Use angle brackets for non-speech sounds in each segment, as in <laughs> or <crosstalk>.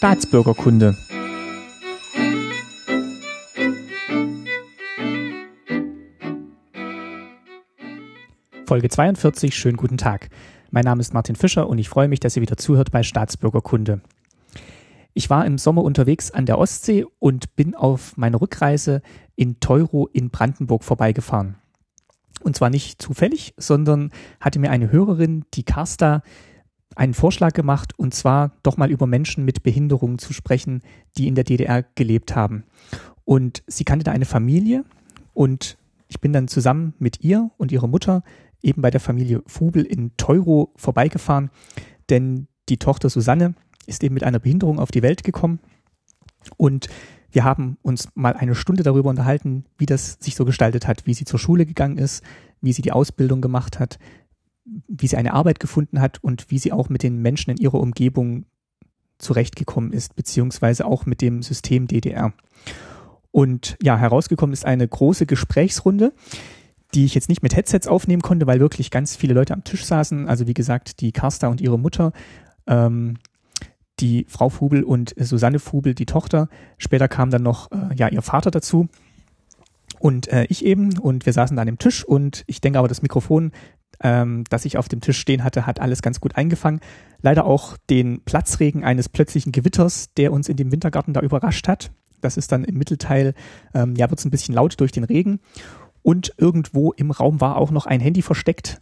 Staatsbürgerkunde. Folge 42, schönen guten Tag. Mein Name ist Martin Fischer und ich freue mich, dass ihr wieder zuhört bei Staatsbürgerkunde. Ich war im Sommer unterwegs an der Ostsee und bin auf meiner Rückreise in Teuro in Brandenburg vorbeigefahren. Und zwar nicht zufällig, sondern hatte mir eine Hörerin, die Karsta, einen Vorschlag gemacht, und zwar doch mal über Menschen mit Behinderungen zu sprechen, die in der DDR gelebt haben. Und sie kannte da eine Familie und ich bin dann zusammen mit ihr und ihrer Mutter eben bei der Familie Fubel in Teuro vorbeigefahren, denn die Tochter Susanne ist eben mit einer Behinderung auf die Welt gekommen und wir haben uns mal eine Stunde darüber unterhalten, wie das sich so gestaltet hat, wie sie zur Schule gegangen ist, wie sie die Ausbildung gemacht hat, wie sie eine Arbeit gefunden hat und wie sie auch mit den Menschen in ihrer Umgebung zurechtgekommen ist, beziehungsweise auch mit dem System DDR. Und ja, herausgekommen ist eine große Gesprächsrunde, die ich jetzt nicht mit Headsets aufnehmen konnte, weil wirklich ganz viele Leute am Tisch saßen. Also wie gesagt, die Karsta und ihre Mutter, ähm, die Frau Fubel und Susanne Fubel, die Tochter. Später kam dann noch äh, ja ihr Vater dazu und äh, ich eben. Und wir saßen da an dem Tisch und ich denke aber, das Mikrofon, ähm, das ich auf dem Tisch stehen hatte, hat alles ganz gut eingefangen. Leider auch den Platzregen eines plötzlichen Gewitters, der uns in dem Wintergarten da überrascht hat. Das ist dann im Mittelteil, ähm, ja, wird es ein bisschen laut durch den Regen. Und irgendwo im Raum war auch noch ein Handy versteckt.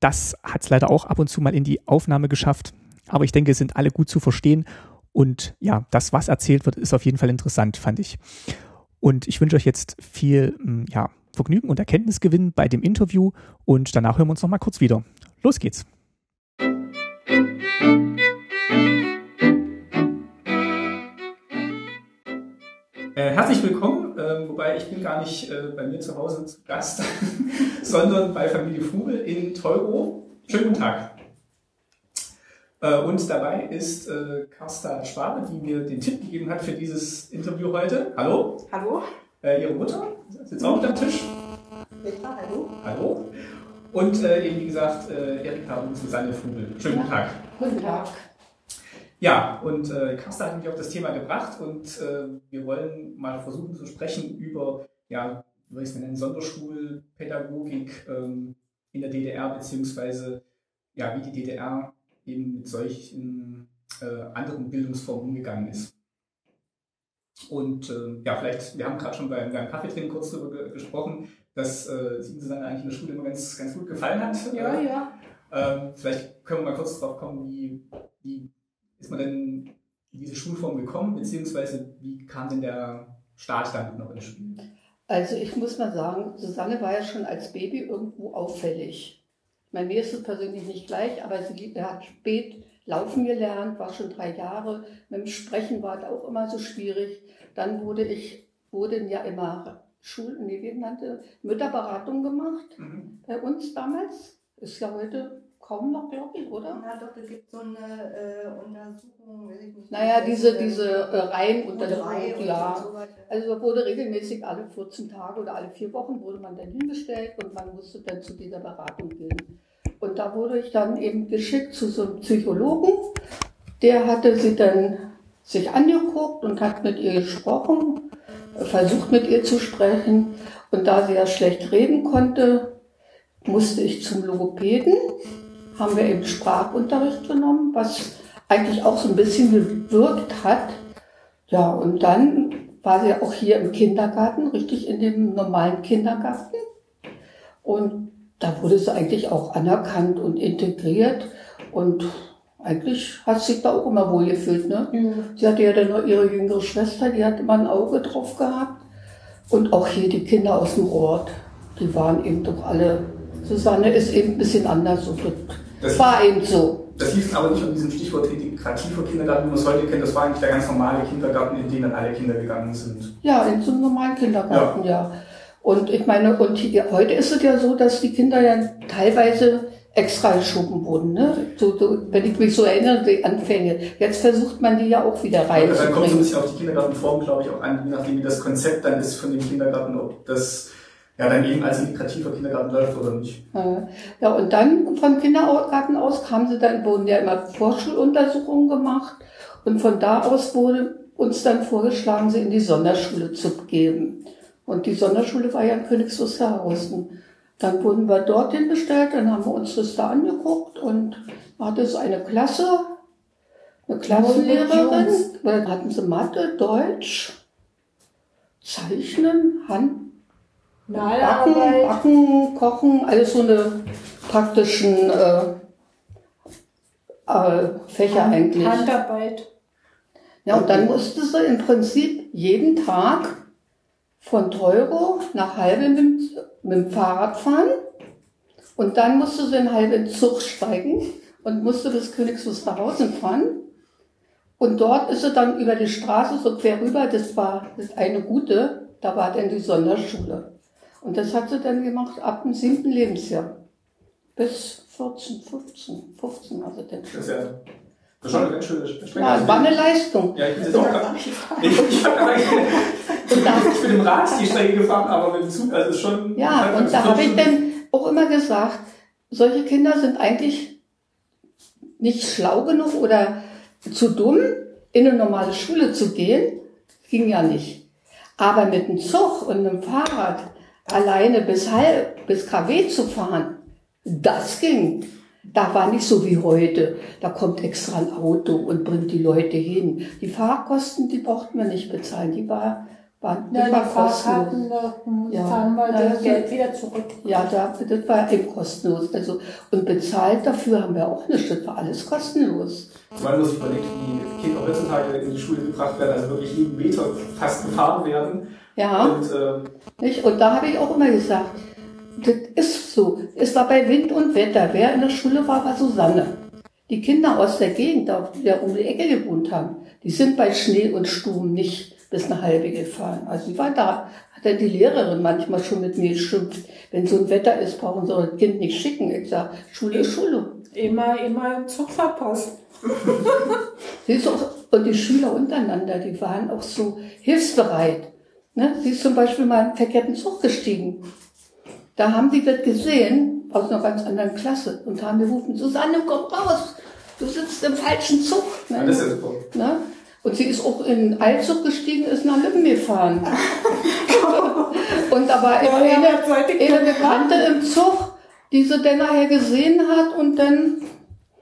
Das hat es leider auch ab und zu mal in die Aufnahme geschafft. Aber ich denke, es sind alle gut zu verstehen. Und ja, das, was erzählt wird, ist auf jeden Fall interessant, fand ich. Und ich wünsche euch jetzt viel ja, Vergnügen und Erkenntnisgewinn bei dem Interview. Und danach hören wir uns nochmal kurz wieder. Los geht's. Äh, herzlich willkommen, äh, wobei ich bin gar nicht äh, bei mir zu Hause zu Gast, <laughs> sondern bei Familie Fugel in Teuro. Schönen guten Tag. Äh, und dabei ist äh, Carsta Schwabe, die mir den Tipp gegeben hat für dieses Interview heute. Hallo. Hallo. Äh, ihre Mutter sitzt auch am Tisch. Petra, hallo. Hallo. Und äh, eben, wie gesagt, äh, Erika und Susanne Fugel. Schönen guten Tag. Guten Tag. Ja, und äh, Carsta hat mich auf das Thema gebracht und äh, wir wollen mal versuchen zu sprechen über, ja, wie soll ich es nennen, Sonderschulpädagogik ähm, in der DDR, beziehungsweise ja, wie die DDR eben mit solchen äh, anderen Bildungsformen umgegangen ist. Und äh, ja, vielleicht, wir haben gerade schon beim, beim Kaffeetrinken kurz darüber ge gesprochen, dass äh, Ihnen Susanne eigentlich in der Schule immer ganz, ganz gut gefallen hat. Ja, ja. Ähm, vielleicht können wir mal kurz darauf kommen, wie, wie ist man denn in diese Schulform gekommen, beziehungsweise wie kam denn der Staat damit noch ins Spiel? Also ich muss mal sagen, Susanne war ja schon als Baby irgendwo auffällig. Bei mir ist es persönlich nicht gleich, aber sie hat spät laufen gelernt, war schon drei Jahre. Mit dem Sprechen war es auch immer so schwierig. Dann wurde ich, wurden ja immer Schul, nee, wie nannte, Mütterberatung gemacht Mhm. bei uns damals. Ist ja heute kaum noch, glaube ich, oder? Ja, doch, es gibt so eine äh, Untersuchung, weiß ich nicht. Naja, diese, diese äh, Reihen unter der Reihe und ja. so weiter. Also wurde regelmäßig alle 14 Tage oder alle vier Wochen wurde man dann hingestellt und man musste dann zu dieser Beratung gehen. Und da wurde ich dann eben geschickt zu so einem Psychologen. Der hatte sie dann sich angeguckt und hat mit ihr gesprochen, versucht mit ihr zu sprechen. Und da sie ja schlecht reden konnte, musste ich zum Logopäden. Haben wir eben Sprachunterricht genommen, was eigentlich auch so ein bisschen gewirkt hat. Ja, und dann war sie auch hier im Kindergarten, richtig in dem normalen Kindergarten. Und da wurde sie eigentlich auch anerkannt und integriert. Und eigentlich hat sie sich da auch immer wohl gefühlt. Ne? Sie hatte ja dann noch ihre jüngere Schwester, die hat immer ein Auge drauf gehabt. Und auch hier die Kinder aus dem Ort, die waren eben doch alle. Susanne ist eben ein bisschen anders. Und das Das- war eben so. Das hieß aber nicht unter diesem Stichwort integrativer Kindergarten, wie man es heute kennt. Das war eigentlich der ganz normale Kindergarten, in den dann alle Kinder gegangen sind. Ja, in so einem normalen Kindergarten, ja. Und ich meine, und hier, heute ist es ja so, dass die Kinder ja teilweise extra geschoben wurden. Ne? So, so, wenn ich mich so erinnere, die Anfänge. Jetzt versucht man die ja auch wieder Und dann kommt es ein bisschen auf die Kindergartenform, glaube ich, auch an, je nachdem, wie das Konzept dann ist von dem Kindergarten, ob das ja, dann eben als integrativer Kindergarten läuft oder nicht. Ja, und dann vom Kindergarten aus kamen sie dann, wurden ja immer Vorschuluntersuchungen gemacht und von da aus wurde uns dann vorgeschlagen, sie in die Sonderschule zu geben. Und die Sonderschule war ja in Königs Wusterhausen. Dann wurden wir dorthin bestellt, dann haben wir uns das da angeguckt und hatte so eine Klasse, eine Klassenlehrerin, dann hatten sie Mathe, Deutsch, Zeichnen, Hand, Backen, Backen, Kochen, alles so eine praktischen äh, äh, Fächer Hand, eigentlich. Handarbeit. Ja, und dann musste sie im Prinzip jeden Tag von Teuro nach Halbe mit, mit dem Fahrrad fahren. Und dann musste sie in Halbe in den Zug steigen und musste bis Königs Wusterhausen fahren. Und dort ist sie dann über die Straße so quer rüber, das war das eine gute, da war dann die Sonderschule. Und das hat sie dann gemacht ab dem siebten Lebensjahr. Bis 14, 15, 15 also dann Das ist ja das schon eine ganz schöne Sprengkraft. Ja, es war eine Leistung. Ja, ich bin jetzt auch gerade. Ich, ich, hab- ich bin im Rad die Strecke gefahren, aber mit dem Zug, also ist schon. Ja, und da habe ich dann auch immer gesagt, solche Kinder sind eigentlich nicht schlau genug oder zu dumm, in eine normale Schule zu gehen. Ging ja nicht. Aber mit dem Zug und einem Fahrrad alleine bis, halb, bis KW zu fahren, das ging. Da war nicht so wie heute. Da kommt extra ein Auto und bringt die Leute hin. Die Fahrkosten, die brauchten wir nicht bezahlen. Die war, waren, die Ja, war die kostenlos. Fahrkarten, da Ja. fahren wir das das- Geld wieder zurück. Ja, da, das war eben kostenlos. Also, und bezahlt dafür haben wir auch nicht. Das war alles kostenlos. Man muss sich überlegen, wie Kinder heutzutage in die Schule gebracht werden, also wirklich jeden Meter fast gefahren werden. Ja, Und äh, nicht? Und da habe ich auch immer gesagt, das ist so. Es war bei Wind und Wetter. Wer in der Schule war, war Susanne. Die Kinder aus der Gegend, die da um die Ecke gewohnt haben, die sind bei Schnee und Sturm nicht bis eine halbe gefahren. Also die war da, hat dann die Lehrerin manchmal schon mit mir geschimpft. Wenn so ein Wetter ist, brauchen sie das Kind nicht schicken. Ich sage, Schule ist Schule. Immer, immer im Zug verpasst. Siehst du, und die Schüler untereinander, die waren auch so hilfsbereit. Ne? Sie ist zum Beispiel mal in einen verkehrten Zug gestiegen. Da haben die das gesehen, aus einer ganz anderen Klasse, und haben gerufen, Susanne, komm raus, du sitzt im falschen Zug. Ne? ja, das ist super. Ne? Und sie ist auch in den Eilzug gestiegen, ist nach Lübben gefahren. <laughs> und da war Ja, eine, eine Bekannte im Zug, die sie dann nachher gesehen hat und dann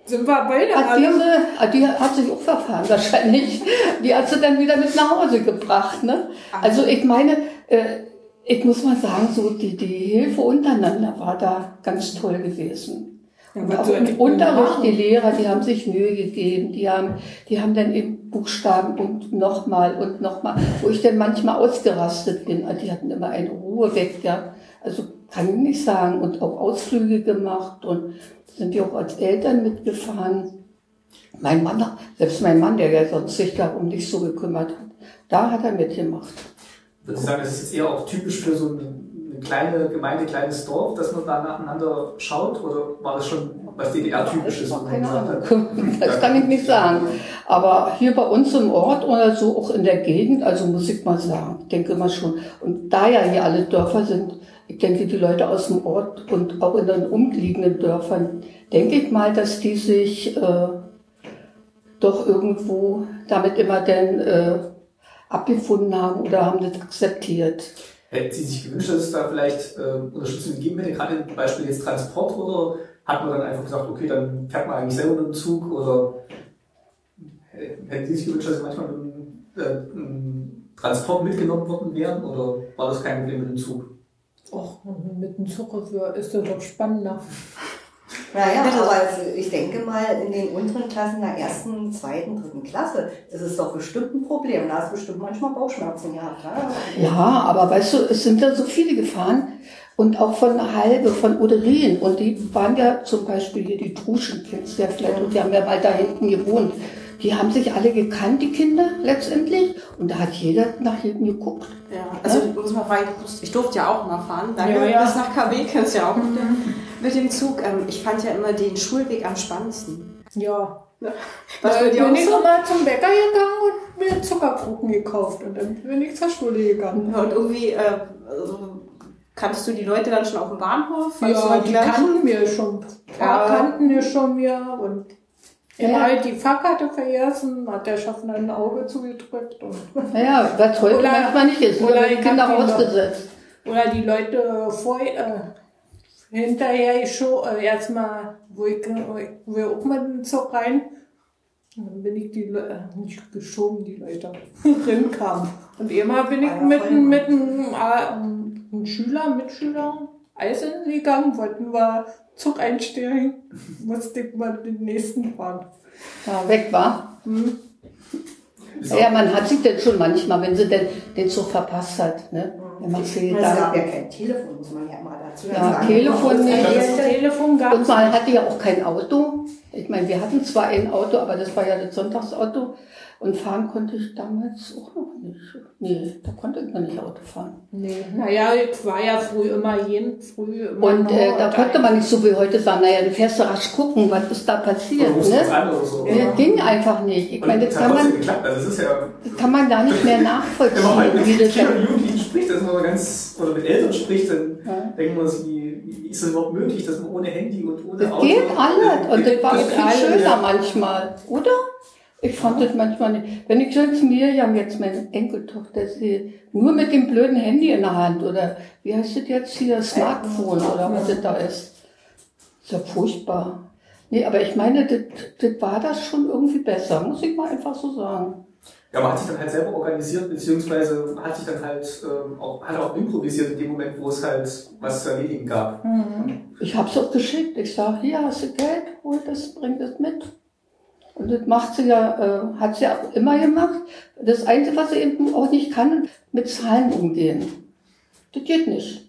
Sind wir beide hat alle? diese, ah, die hat sich auch verfahren wahrscheinlich. Die hat sie dann wieder mit nach Hause gebracht. Ne? Also ich meine, äh, ich muss mal sagen, so die, die Hilfe untereinander war da ganz toll gewesen. Ja, Und auch im ich Unterricht, machen? die Lehrer, die haben sich Mühe gegeben, die haben, die haben dann eben Buchstaben und nochmal und nochmal, wo ich dann manchmal ausgerastet bin. Ah, Die hatten immer eine Ruhe weg, ja. Also kann ich nicht sagen. Und auch Ausflüge gemacht und sind ja auch als Eltern mitgefahren. Mein Mann, selbst mein Mann, der ja sonst sich darum nicht so gekümmert hat, da hat er mitgemacht. Würde ich sagen, das ist eher auch typisch für so eine, eine kleine Gemeinde, kleines Dorf, dass man da nacheinander schaut? Oder war das schon was DDR-typisches? Man keine Ahnung. <laughs> Das kann ich nicht sagen. Aber hier bei uns im Ort oder so, auch in der Gegend, also muss ich mal sagen, ich denke mal schon. Und da ja hier alle Dörfer sind, ich denke, die Leute aus dem Ort und auch in den umliegenden Dörfern, denke ich mal, dass die sich äh, doch irgendwo damit immer dann äh, abgefunden haben oder haben das akzeptiert. Hätten Sie sich gewünscht, dass es da vielleicht äh, Unterstützung gegeben hätte, gerade zum Beispiel jetzt Transport, oder hat man dann einfach gesagt, okay, dann fährt man eigentlich selber mit dem Zug, oder hätten Sie sich gewünscht, dass Sie manchmal mit dem äh, Transport mitgenommen worden wären, oder war das kein Problem mit dem Zug? Och, mit dem Zug ist das doch spannender. Naja, aber also ich denke mal, in den unteren Klassen der ersten, zweiten, dritten Klasse, das ist doch bestimmt ein Problem. Da hast du bestimmt manchmal Bauchschmerzen gehabt. Ne? Ja, aber weißt du, es sind ja so viele gefahren und auch von Halbe, von Oderien und die waren ja zum Beispiel hier die Truschen, kennst ja vielleicht, und die haben ja bald da hinten gewohnt. Die haben sich alle gekannt, die Kinder letztendlich, und da hat jeder nach hinten geguckt. Ja, also ich muss mal fragen, ich durfte- ja auch mal fahren. Danke, Ja, ja. bis nach KW kennst du ja auch dem, mit dem Zug. Ähm, Ich fand ja immer den Schulweg am spannendsten. Ja. Was Da bei dir bin ich so? immer zum Bäcker gegangen und mir Zuckerkuchen gekauft und dann bin ich zur Schule gegangen. Und irgendwie, äh, also Kanntest du die Leute dann schon auf dem Bahnhof? Ja, die gleichen? kannten wir schon. Ja. Ja. kannten wir schon mir und Ja. immer halt die Fahrkarte vergessen, hat der Schaffner ein Auge zugedrückt und Naja, was heute Oder- manchmal nicht ist. Oder die Kinder ausgesetzt. Oder die Leute vor, äh, hinterher schon äh, erstmal, wo ich, wo ich auch mit dem Zug rein, und dann bin ich die Le äh, nicht geschoben, die Leute <laughs> rinkam. Und immer bin ich mit, mit einem, äh, einem Schüler, Mitschüler Eis essen gegangen, wollten wir Zug einsteigen, <laughs> musste ich mal den nächsten fahren. Ja, weg war. Hm. Ja, man hat sich denn schon manchmal, wenn sie denn den Zug verpasst hat. Ne? Wenn man viel Es gab da. ja kein Telefon, muss man ja mal dazu Ja, sagen. Telefon nicht. Das Telefon gab Und man hatte ja auch kein Auto. Ich meine, wir hatten zwar ein Auto, aber das war ja das Sonntagsauto. Und fahren konnte ich damals auch noch nicht. Nee, da konnte ich noch nicht Auto fahren. Nee, naja, ich war ja früh immer jeden früh immer Und äh, da konnte man nicht so wie heute sagen, naja, du fährst du rasch gucken, was ist da passiert. Ne? so. Ja. Das ging einfach nicht. Ich Und meine, das das kann man, geklappt. Also es ist ja, das kann man gar nicht mehr <laughs> nachvollziehen, wie das Spricht, dass man ganz, oder mit Eltern spricht, dann Ja. denkt man sich, wie, ist das überhaupt möglich, dass man ohne Handy und ohne Das Auto... geht alles. Und das war das viel schöner ja. manchmal, oder? Ich fand das manchmal nicht. Wenn ich jetzt Miriam, jetzt meine Enkeltochter, sehe, nur mit dem blöden Handy in der Hand oder wie heißt das jetzt hier, Smartphone oder was das da ist. Ist ja furchtbar. Nee, aber ich meine, das, das war das schon irgendwie besser, muss ich mal einfach so sagen. Ja, man hat sich dann halt selber organisiert, beziehungsweise hat sich dann halt ähm, auch, hat auch improvisiert in dem Moment, wo es halt was zu erledigen gab. Ich hab's auch geschickt. Ich sage, hier hast du Geld, hol das, bring das mit. Und das macht sie ja, äh, hat sie auch immer gemacht. Das Einzige, was sie eben auch nicht kann, mit Zahlen umgehen. Das geht nicht.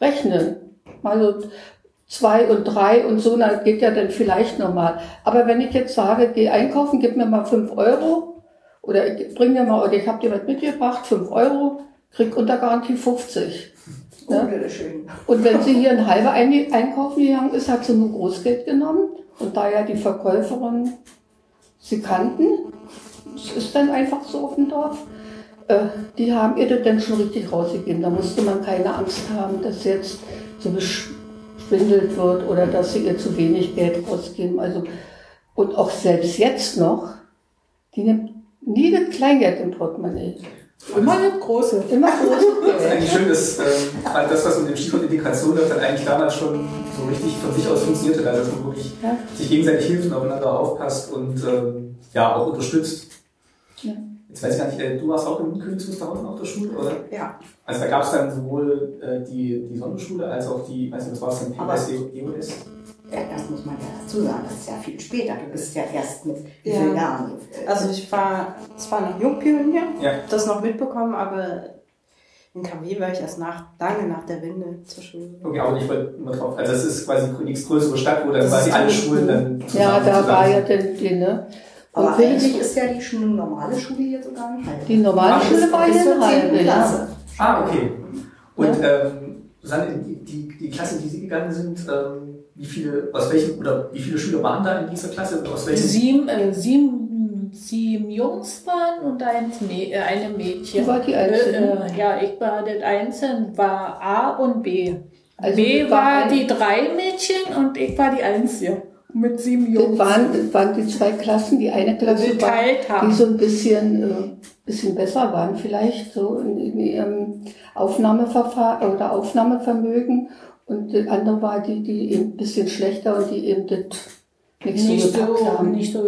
Rechnen. Also zwei und drei und so, das geht ja dann vielleicht normal. Aber wenn ich jetzt sage, geh einkaufen, gib mir mal fünf Euro oder ich bring mir mal, oder ich habe dir was mitgebracht, fünf Euro, krieg unter Garantie 50. Oh, das ist schön. Und wenn sie <laughs> hier ein halber ein einkaufen gegangen ist, hat sie nur Großgeld genommen. Und da ja die Verkäuferin sie kannten, es ist dann einfach so auf dem Dorf, äh, die haben ihr das dann schon richtig rausgegeben. Da musste man keine Angst haben, dass jetzt so beschwindelt wird oder dass sie ihr zu wenig Geld rausgeben. Also, und auch selbst jetzt noch, die nimmt nie das Kleingeld im Portemonnaie. Immer eine große. Immer großes Das ist eigentlich schön, dass ähm, das, was mit dem Stichwort Integration läuft, dann eigentlich damals schon so richtig von sich aus funktionierte, also dass man wirklich Ja. sich gegenseitig hilft und aufeinander aufpasst und ähm, ja auch unterstützt. Ja. Jetzt weiß ich gar nicht, äh, du warst auch im Königs Wusterhausen auf der Schule, oder? Ja. Also da gab es dann sowohl äh, die, die Sonderschule als auch die, weiß nicht, was war es denn, Aber- PSD, EOS? ja, das muss man ja dazu sagen, das ist ja viel später. Du bist ja erst mit wie Ja. vielen Jahren? Also ich war zwar noch Jungpionier, Ja. das noch mitbekommen, aber in KW war ich erst nach, lange nach der Wende zur Schule. Okay, aber ich wollte immer drauf, also es ist quasi die nächstgrößere Stadt, wo dann Das quasi alle Schulen dann Ja, da zusammen war ja die, ne? Aber Und eigentlich ist ja die Schule, normale Schule hier sogar Halb. Die normale Ach, Schule war ja 10. halbe, ja. Klasse. Ah, okay. Und ähm, Susanne, die, die, die Klasse, in die Sie gegangen sind, ähm, wie viele, aus welchen, oder wie viele Schüler waren da in dieser Klasse? Aus welchen? Sieben, äh, sieben, sieben Jungs waren und ein, Mä- äh, eine Mädchen. Du war die Einzige. Äh, äh, ja, ich war das Einzelne, war A und B. Also B das war war die drei Mädchen und ich war die Einzige. Mit sieben Das Jungs. waren, das waren die zwei Klassen. Die eine Klasse war, Geteilt haben. die so ein bisschen, äh, bisschen besser waren, vielleicht so in, in ihrem Aufnahmeverfahren oder Aufnahmevermögen. Und die andere war die, die eben ein bisschen schlechter und die eben das nicht so nicht gepackt so, haben. nicht so.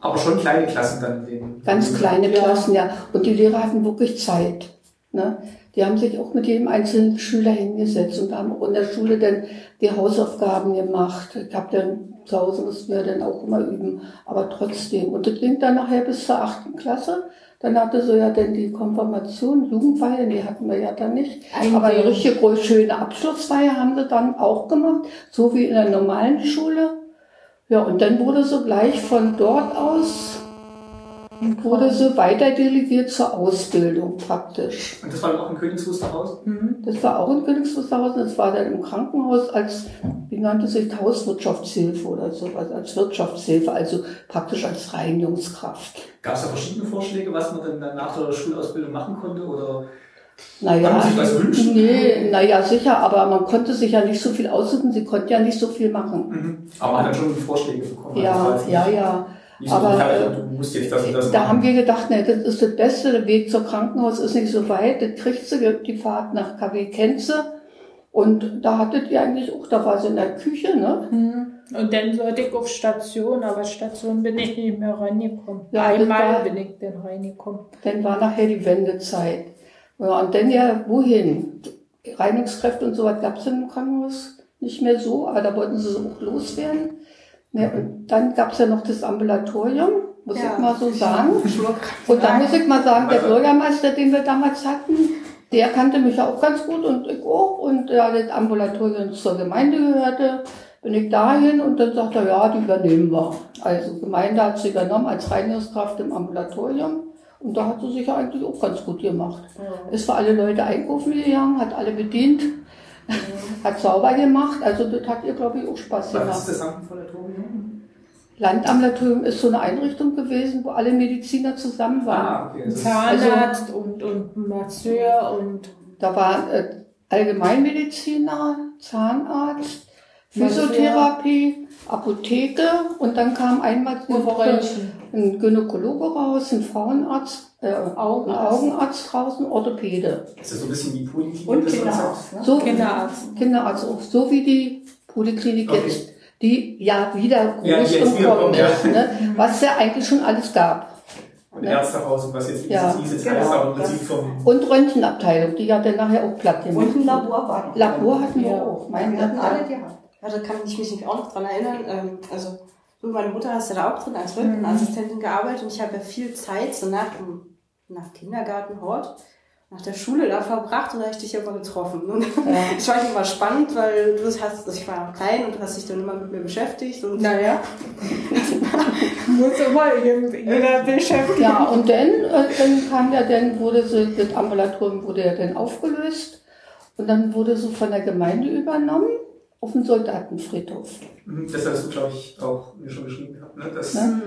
Aber schon kleine Klassen dann. in Den, Ganz kleine Ja. Klassen, ja. Und die Lehrer hatten wirklich Zeit. Ne? Die haben sich auch mit jedem einzelnen Schüler hingesetzt und haben auch in der Schule dann die Hausaufgaben gemacht. Ich habe dann zu Hause mussten wir dann auch immer üben, aber trotzdem. Und das ging dann nachher bis zur achten Klasse. Dann hatte so ja dann die Konfirmation, Jugendfeier, die hatten wir ja dann nicht. Aber eine richtig groß schöne Abschlussfeier haben sie dann auch gemacht, so wie in der normalen Schule. Ja, und dann wurde so gleich von dort aus wurde so weiter delegiert zur Ausbildung praktisch. Und das war dann auch in Königs Wusterhausen? Das war auch in Königs Wusterhausen, das war dann im Krankenhaus als, wie nannte sich, Hauswirtschaftshilfe oder sowas, als Wirtschaftshilfe, also praktisch als Reinigungskraft. Gab es da verschiedene Vorschläge, was man dann, nach der Schulausbildung machen konnte? Oder Naja, Kann man sich was wünschen? nee, naja, sicher, aber man konnte sich ja nicht so viel aussuchen, sie konnte ja nicht so viel machen. Mhm. Aber man hat dann schon Vorschläge bekommen. Ja, Also ja, ja. Nicht so, Aber, ja, äh, du musst jetzt das und das Da machen. haben wir gedacht, ne, das ist das Beste, der Weg zum Krankenhaus ist nicht so weit, das kriegt sie, die Fahrt nach KW Kenze. Und da hattet ihr eigentlich auch, da war sie in der Küche, ne? Hm. Und dann sollte ich auf Station, aber Station bin ich nicht mehr reingekommen. Ja, Einmal war- bin ich dann reingekommen. Dann war nachher die Wendezeit. Ja, und dann ja, wohin? Reinigungskräfte und so was gab es im Krankenhaus nicht mehr so, aber da wollten sie so auch loswerden. Ne, und dann gab es ja noch das Ambulatorium, muss Ja. ich mal so sagen. Und da muss ich mal sagen, der Also- Bürgermeister, den wir damals hatten, der kannte mich ja auch ganz gut und ich auch. Und da das Ambulatorium zur Gemeinde gehörte, bin ich dahin und dann sagt er, ja, die übernehmen wir. Also Gemeinde hat sie übernommen als Reinigungskraft im Ambulatorium. Und da hat sie sich ja eigentlich auch ganz gut gemacht. Ist für alle Leute einkaufen gegangen, hat alle bedient, <laughs> hat sauber gemacht. Also das hat ihr, glaube ich, auch Spaß Was gemacht. ist das Ambulatorium? Landambulatorium ist so eine Einrichtung gewesen, wo alle Mediziner zusammen waren. Ah, okay. Ist, Zahnarzt und, und Masseur und Da war äh, Allgemeinmediziner, Zahnarzt. Physiotherapie, Apotheke und dann kam einmal die Und Woche Brötchen. ein Gynäkologe raus, ein Frauenarzt, äh, Augenarzt. ein Augenarzt draußen, Orthopäde. ist das so ein bisschen wie Poliklinik? Und Kinderarzt. Ne? So, Kinderarzt. Kinderarzt auch, so wie die Poliklinik Okay. jetzt, die ja wieder groß Ja, wieder kommen ja. ist, ne? was ja eigentlich schon alles gab. Und Ne? Ärztehaus und was jetzt Ja. ist, ist jetzt Genau. alles aber im Prinzip vom. Und Röntgenabteilung, die ja dann nachher auch platt gemacht. Und ein Labor war noch. Labor hatten wir Ja. auch. Mein Wir hatten alle ja. gehabt. Ja, da kann ich mich auch noch dran erinnern. Ähm, also, du, meine Mutter hast ja da auch drin als Röntgenassistentin gearbeitet und ich habe ja viel Zeit so nach, dem- nach Kindergarten, Hort, nach der Schule da verbracht und da habe ich dich ja immer getroffen. Und <laughs> ich fand immer spannend, weil du hast, also ich war noch klein und du hast dich dann immer mit mir beschäftigt und Naja. <laughs> Muss immer jeder beschäftigen. Ja, und dann, äh, dann kam ja, dann wurde so, das Ambulatorium wurde ja dann aufgelöst und dann wurde so von der Gemeinde übernommen auf den Soldatenfriedhof. Mhm, Das hast du, glaube ich, auch mir schon geschrieben gehabt. Ne? Das, Ne?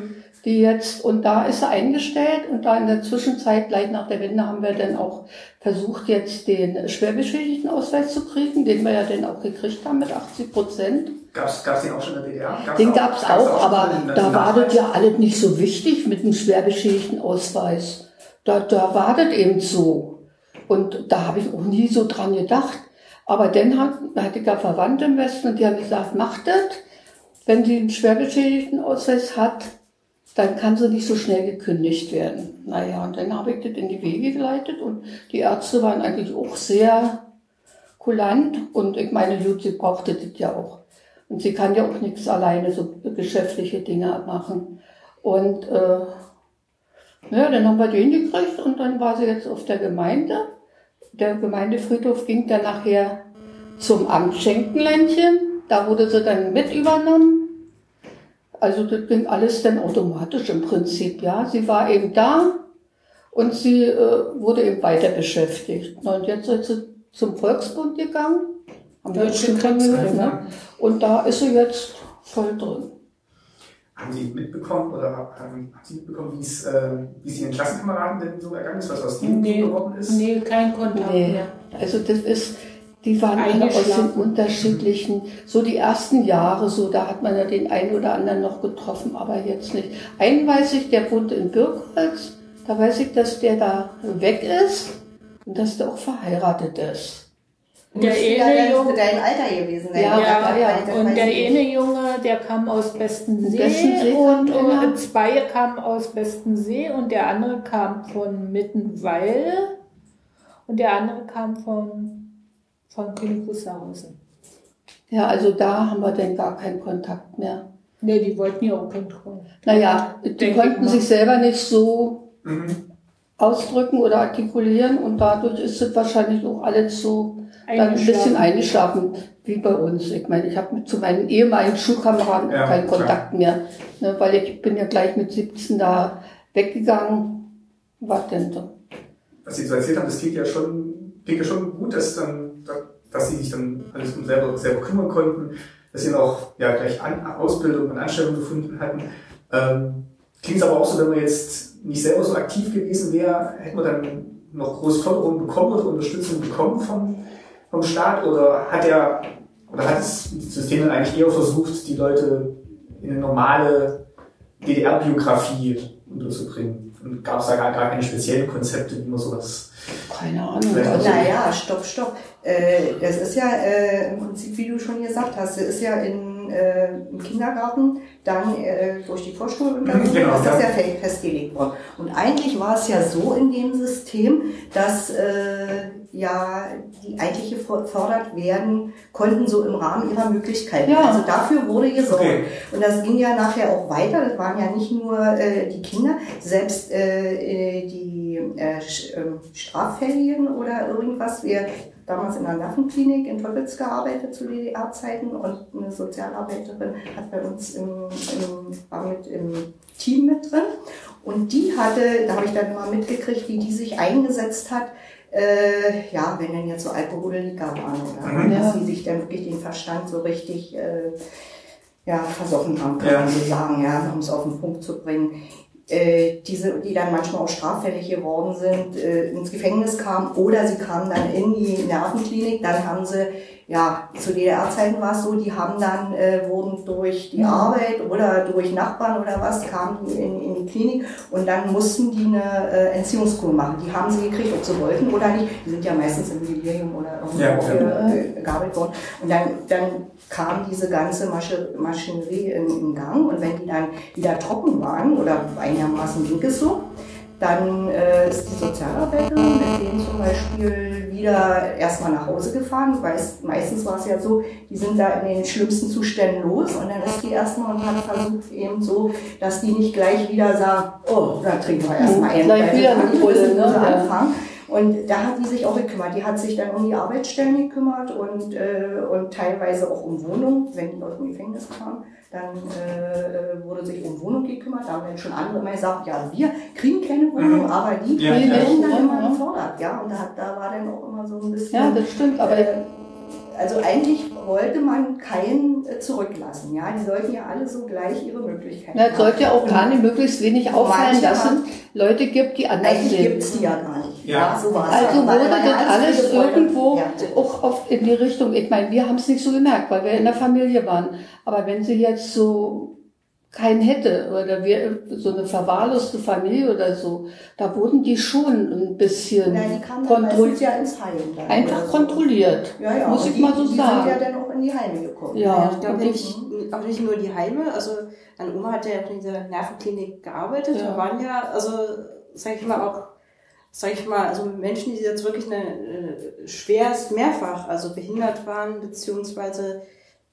Die jetzt, und da ist er eingestellt und da in der Zwischenzeit, gleich nach der Wende, haben wir dann auch versucht, jetzt den Schwerbeschädigtenausweis zu kriegen, den wir ja dann auch gekriegt haben mit 80 Prozent. Gab es den auch schon in der DDR? Gab's Den auch- gab's gab's auch, schon aber da war das ja alles nicht so wichtig mit dem schwerbeschädigten Ausweis. Da, da war das eben so. Und da habe ich auch nie so dran gedacht. Aber dann hat, hatte ich ja Verwandte im Westen und die haben gesagt, macht das. Wenn sie einen schwerbeschädigten Ausweis hat, dann kann sie nicht so schnell gekündigt werden. Naja, und dann habe ich das in die Wege geleitet und die Ärzte waren eigentlich auch sehr kulant und ich meine, gut, sie brauchte das ja auch. Und sie kann ja auch nichts alleine, so geschäftliche Dinge machen. Und äh, ja, dann haben wir den gekriegt und dann war sie jetzt auf der Gemeinde. Der Gemeindefriedhof ging dann nachher zum Amt Schenkenländchen. Da wurde sie dann mit übernommen. Also das ging alles dann automatisch im Prinzip, ja. Sie war eben da und sie äh, wurde eben weiter beschäftigt. Und jetzt ist sie zum Volksbund gegangen. Haben wir Deutsche schon dran gehört, Krebshilfe. ne? Und da ist sie jetzt voll drin. Haben Sie mitbekommen oder haben, haben Sie mitbekommen, wie es, äh, wie es Ihren Klassenkameraden denn so ergangen ist, was aus denen Nee, geworden ist? nee, kein Kontakt Nee, mehr. also das ist, die waren alle aus den unterschiedlichen, so die ersten Jahre, so da hat man ja den einen oder anderen noch getroffen, aber jetzt nicht. Einen weiß ich, der wohnt in Birkholz, da weiß ich, dass der da weg ist und dass der auch verheiratet ist. Der eine Junge, dein Alter gewesen sein. Ja, ja, ja. Und der eine. Junge, der kam aus Bestensee, Bestensee und, und zwei kamen aus Bestensee und der andere kam von Mittenwalde und der andere kam von, von König Wusterhausen. Ja, also da haben wir dann gar keinen Kontakt mehr. Ne, die wollten ja auch kontrollieren. Naja, die Denke konnten sich selber nicht so Mhm. ausdrücken oder artikulieren und dadurch ist es wahrscheinlich auch alles so dann ein bisschen Eingeschlafen. wie bei uns. Ich meine, ich habe mit zu meinen ehemaligen Schulkameraden Ja, keinen klar. Kontakt mehr, ne, weil ich bin ja gleich mit 17 da weggegangen. Was denn so? Was Sie so erzählt haben, das klingt ja schon, klingt ja schon gut, dass, dann, dass Sie sich dann alles um selber, selber kümmern konnten, dass Sie dann auch ja, gleich An Ausbildung und Anstellung gefunden hatten. Ähm, klingt aber auch so, wenn man jetzt nicht selber so aktiv gewesen wäre, hätte man dann noch groß Förderung bekommen oder Unterstützung bekommen vom, vom Staat oder hat er oder hat das System dann eigentlich eher versucht, die Leute in eine normale DDR-Biografie unterzubringen? Und gab es da gar, gar keine speziellen Konzepte, wie man sowas. Keine Ahnung. Also, naja, stopp, stopp. Äh, das ist ja äh, im Prinzip, wie du schon gesagt hast, das ist ja in, äh, im Kindergarten dann äh, durch die Vorschulunterricht Genau, ist das ja. ja fe- festgelegt worden. Und eigentlich war es ja so in dem System, dass äh, ja die eigentlich gefordert werden konnten, so im Rahmen ihrer Möglichkeiten. Ja. Also dafür wurde gesorgt. Okay. Und das ging ja nachher auch weiter. Das waren ja nicht nur äh, die Kinder, selbst äh, äh, die Straffälligen oder irgendwas. Wir damals in der Nervenklinik in Teufels gearbeitet zu DDR-Zeiten und eine Sozialarbeiterin hat bei uns im, im, war mit im Team mit drin. Und die hatte, da habe ich dann mal mitgekriegt, wie die sich eingesetzt hat, äh, ja, wenn denn jetzt so Alkoholiker waren oder Mhm. dass sie sich dann wirklich den Verstand so richtig äh, ja, versoffen haben, kann Ja. man so sagen, ja, um es auf den Punkt zu bringen. Äh, diese, die dann manchmal auch straffällig geworden sind, äh, ins Gefängnis kamen oder sie kamen dann in die Nervenklinik, dann haben sie, ja, zu DDR-Zeiten war es so, die haben dann, äh, durch die Arbeit oder durch Nachbarn oder was, kamen die in, in die Klinik und dann mussten die eine äh, Entziehungskur machen. Die haben sie gekriegt, ob sie wollten oder nicht. Die sind ja meistens im Delirium oder irgendwo Ja, auch, ja. äh, gearbeitet worden. Und dann, dann kam diese ganze Masche, Maschinerie in, in Gang und wenn die dann wieder trocken waren oder einigermaßen ging es so, dann äh, ist die Sozialarbeiterin mit denen zum Beispiel wieder erstmal nach Hause gefahren, weil es, meistens war es ja so, die sind da in den schlimmsten Zuständen los und dann ist die erstmal und hat versucht eben so, dass die nicht gleich wieder sagen, oh, da trinken wir erstmal einen. Gleich wieder eine Pulle, ne? anfangen. Und da hat die sich auch gekümmert. Die hat sich dann um die Arbeitsstellen gekümmert und, äh, und teilweise auch um Wohnung. Wenn die aus dem Gefängnis kamen, dann äh, wurde sich um Wohnung gekümmert. Da haben dann schon andere immer gesagt, ja, wir kriegen keine Wohnung, Mhm. aber die Ja, werden ja. dann immer ja. gefordert. Ja, und da, hat- da war dann auch immer so ein bisschen... Ja, das stimmt, aber äh, also eigentlich wollte man keinen äh, zurücklassen. Ja, die sollten ja alle so gleich ihre Möglichkeiten na, es sollte ja auch gar nicht möglichst wenig auffallen, dass es haben- Leute gibt, die anders Eigentlich sind. gibt es die ja gar nicht. Ja. so war es Also ja. Wurde ja das alles irgendwo Ja. auch oft in die Richtung, ich meine, wir haben es nicht so gemerkt, weil wir in der Familie waren. Aber wenn sie jetzt so keinen hätte oder wir so eine verwahrloste Familie oder so, da wurden die schon ein bisschen Nein, die kamen dann kontrolliert. meistens ja ins Heim. Dann Einfach so. kontrolliert. Ja, ja. muss ich die, mal so die sagen. sind ja dann auch in die Heime gekommen. Ja. ich glaube nicht, auch nicht nur die Heime. Also meine Oma hat ja auch in dieser Nervenklinik gearbeitet. Ja. Da waren ja, also sag ich mal auch, sag ich mal, also Menschen, die jetzt wirklich eine, äh, schwerst mehrfach, also behindert waren, beziehungsweise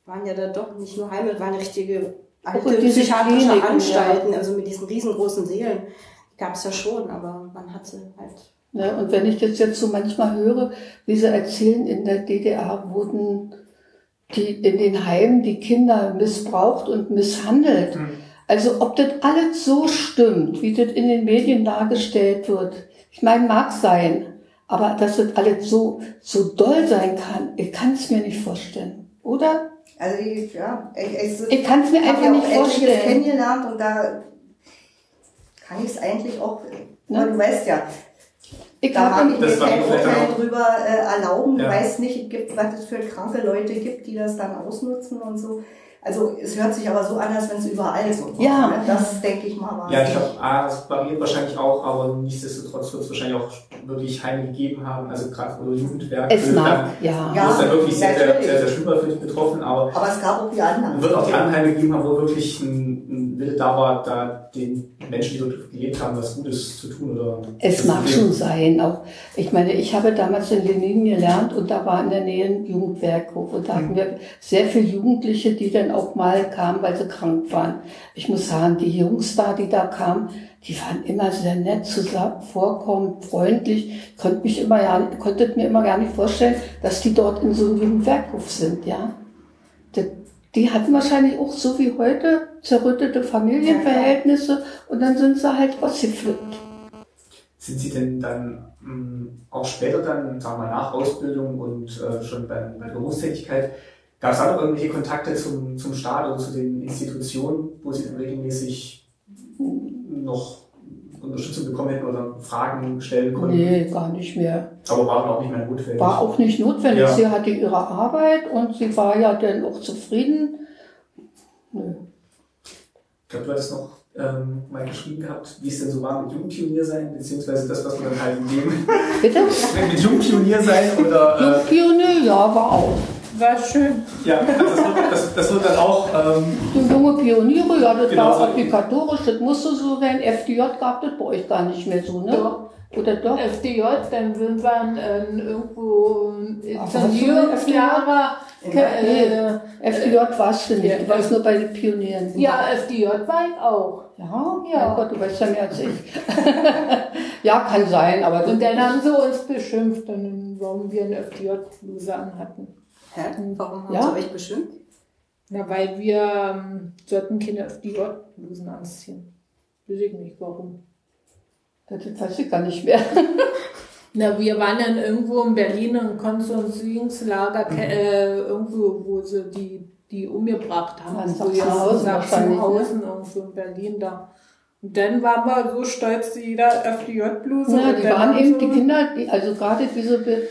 waren ja da doch nicht nur Heime, waren richtige alte diese psychiatrische Kliniken, Anstalten, also mit diesen riesengroßen Seelen. Gab es ja schon, aber man hat sie halt Ne? Und wenn ich das jetzt so manchmal höre, wie sie erzählen, in der DDR wurden die in den Heimen die Kinder missbraucht und misshandelt. Mhm. Also ob das alles so stimmt, wie das in den Medien dargestellt wird, ich meine, mag sein, aber dass das alles so, so doll sein kann, ich kann es mir nicht vorstellen. Oder? Also ich, ja, ich, ich, Ich kann es mir einfach ja nicht auch etliches vorstellen. kennengelernt und da kann ich es eigentlich auch, Ne? du weißt ja, Ich da mag habe ich mir kein Urteil drüber äh, erlauben. Du Ja. weißt nicht, gibt, was es für kranke Leute gibt, die das dann ausnutzen und so. Also es hört sich aber so an, als wenn es überall so war. Ja. Ne? Das denke ich mal war Ja, ich glaube, A, das variiert wahrscheinlich auch, aber nichtsdestotrotz wird es wahrscheinlich auch wirklich Heime gegeben haben, also gerade so Jugendwerke. es mag, ja. Wo es dann wirklich sehr, sehr, natürlich. sehr, sehr schlimm war für die Betroffenen, aber Aber es gab auch die anderen. wird auch die anderen Heime gegeben haben, wo wirklich ein, ein Wille da war, da den Menschen, die dort gelebt haben, was Gutes zu tun. Oder Es mag schon sein. Auch, ich meine, ich habe damals in Lenin gelernt und da war in der Nähe ein Jugendwerkhof und da hatten wir sehr viele Jugendliche, die dann auch mal kamen, weil sie krank waren. Ich muss sagen, die Jungs da, die da kamen, die waren immer sehr nett, zusammen, vorkommend, freundlich. Ich konnte mich immer ja, konnte mir immer gar nicht vorstellen, dass die dort in so einem Jugendwerkhof sind, ja. Die, die hatten wahrscheinlich auch so wie heute zerrüttete Familienverhältnisse und dann sind sie halt ausgeflippt. Sind Sie denn dann mh, auch später dann, sagen wir mal, nach Ausbildung und äh, schon bei, bei der Berufstätigkeit, gab es da noch irgendwelche Kontakte zum, zum Staat oder zu den Institutionen, wo Sie dann regelmäßig noch Unterstützung bekommen hätten oder Fragen stellen konnten. Nee, gar nicht mehr. Aber waren auch nicht mehr notwendig. War auch nicht notwendig. Ja. Sie hatte ihre Arbeit und sie war ja dann auch zufrieden. Nö. Ich glaube, du hattest noch ähm, mal geschrieben gehabt, wie es denn so war mit Jungpionier sein, beziehungsweise das, was man dann halt in dem Bitte? <laughs> mit Jungpionier sein oder äh, Pionier, ja, war auch. War schön. ja, das wird, das, das wird dann auch ähm, Die junge Pioniere, ja, das Genau so. war obligatorisch, das musste so sein. FDJ gab das bei euch gar nicht mehr so, ne? Doch. Oder doch? FDJ, dann sind wir äh, irgendwo hast du eine Internierungslehrer. Äh, FDJ warst du nicht, Ja, du warst nur bei den Pionieren. ja, FDJ war ich auch. Ja, Ja. mein Gott, du weißt ja mehr als ich. <laughs> ja, kann sein, aber Und dann haben sie uns beschimpft, dann, warum wir eine FDJ-Bluse anhatten. Hä? Warum haben Ja. sie euch bestimmt? Na, weil wir ähm, sollten keine FDJ-Blusen anziehen. Weiß ich nicht warum. das weiß ich gar nicht mehr. <laughs> Na, wir waren dann irgendwo in Berlin im Konzentrierungslager, Mhm. äh, irgendwo, wo sie die, die umgebracht haben. Ja, So, ja, Sachsenhausen wahrscheinlich, ne? Sachsenhausen, irgendwo in Berlin da. Und dann waren wir so stolz, jeder FDJ-Bluse. Ja, und die dann waren eben, sie- die Kinder, die, also gerade diese Be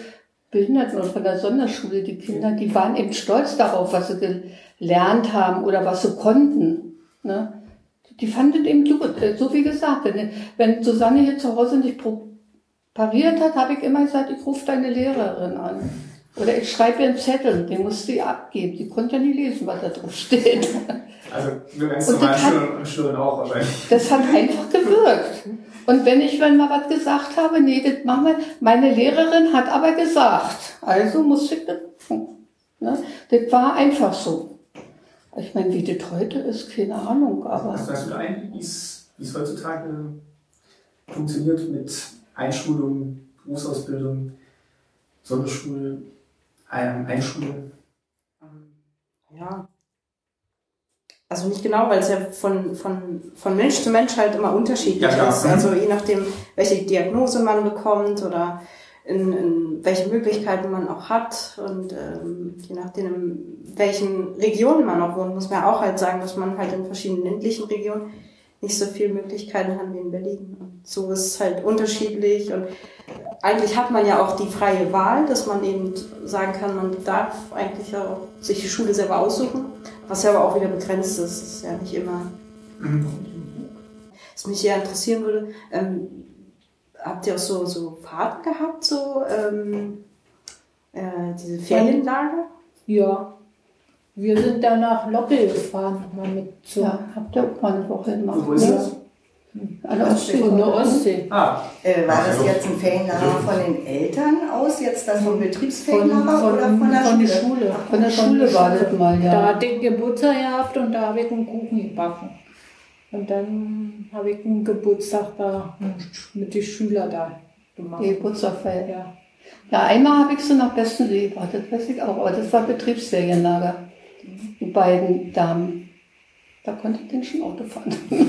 Behinderten und von der Sonderschule, die Kinder, die waren eben stolz darauf, was sie gelernt haben oder was sie konnten. Ne? Die fanden eben gut, äh, so wie gesagt. Wenn, wenn Susanne hier zu Hause nicht pariert hat, habe ich immer gesagt, ich rufe deine Lehrerin an. Oder ich schreibe ihr einen Zettel, den musste sie abgeben. Die konnte ja nie lesen, was da drauf steht. also wir ganz und Schülern auch wahrscheinlich. Das hat einfach gewirkt. Und wenn ich wenn mal was gesagt habe, nee, das machen wir, meine Lehrerin hat aber gesagt, also musste ich das. Ne? Das war einfach so. Ich meine, wie das heute ist, keine Ahnung, aber Hast, du da ein, wie es heutzutage funktioniert mit Einschulung, Berufsausbildung, Sonderschule, ähm, Einschulung? Ja. Also nicht genau, weil es ja von, von, von Mensch zu Mensch halt immer unterschiedlich Ja, ist. Also je nachdem, welche Diagnose man bekommt oder in, in welche Möglichkeiten man auch hat und ähm, je nachdem, in welchen Regionen man auch wohnt, muss man auch halt sagen, dass man halt in verschiedenen ländlichen Regionen nicht so viele Möglichkeiten hat wie in Berlin. Und so ist es halt unterschiedlich und eigentlich hat man ja auch die freie Wahl, dass man eben sagen kann, man darf eigentlich auch sich die Schule selber aussuchen, was ja aber auch wieder begrenzt ist. Das ist ja nicht immer. Was mich sehr interessieren würde, ähm, habt ihr auch so, so Fahrten gehabt, so ähm, äh, diese Ferienlager? Ja. Wir sind dann nach Loppel gefahren, mal mit so ja, habt ihr auch mal eine Woche gemacht. Wo ist das? An der Ostsee. von der? Ostsee. Ah, Äh, war das Also, jetzt ein Ferienlager von den Eltern aus, jetzt das vom Betriebsferienlager Von, oder von, der von Schule? Schule. Von der Schule war das mal, Da ja. hatte ich Geburtstag gehabt und da habe ich einen Kuchen gebacken. Und dann habe ich einen Geburtstag da mit den Schülern da gemacht. Die Geburtstagfeier. Ja. Ja, einmal habe ich sie nach gebracht, das weiß ich auch, aber das war Betriebsferienlager. Die beiden Damen. Da konnte ich den schon Auto fahren. <laughs>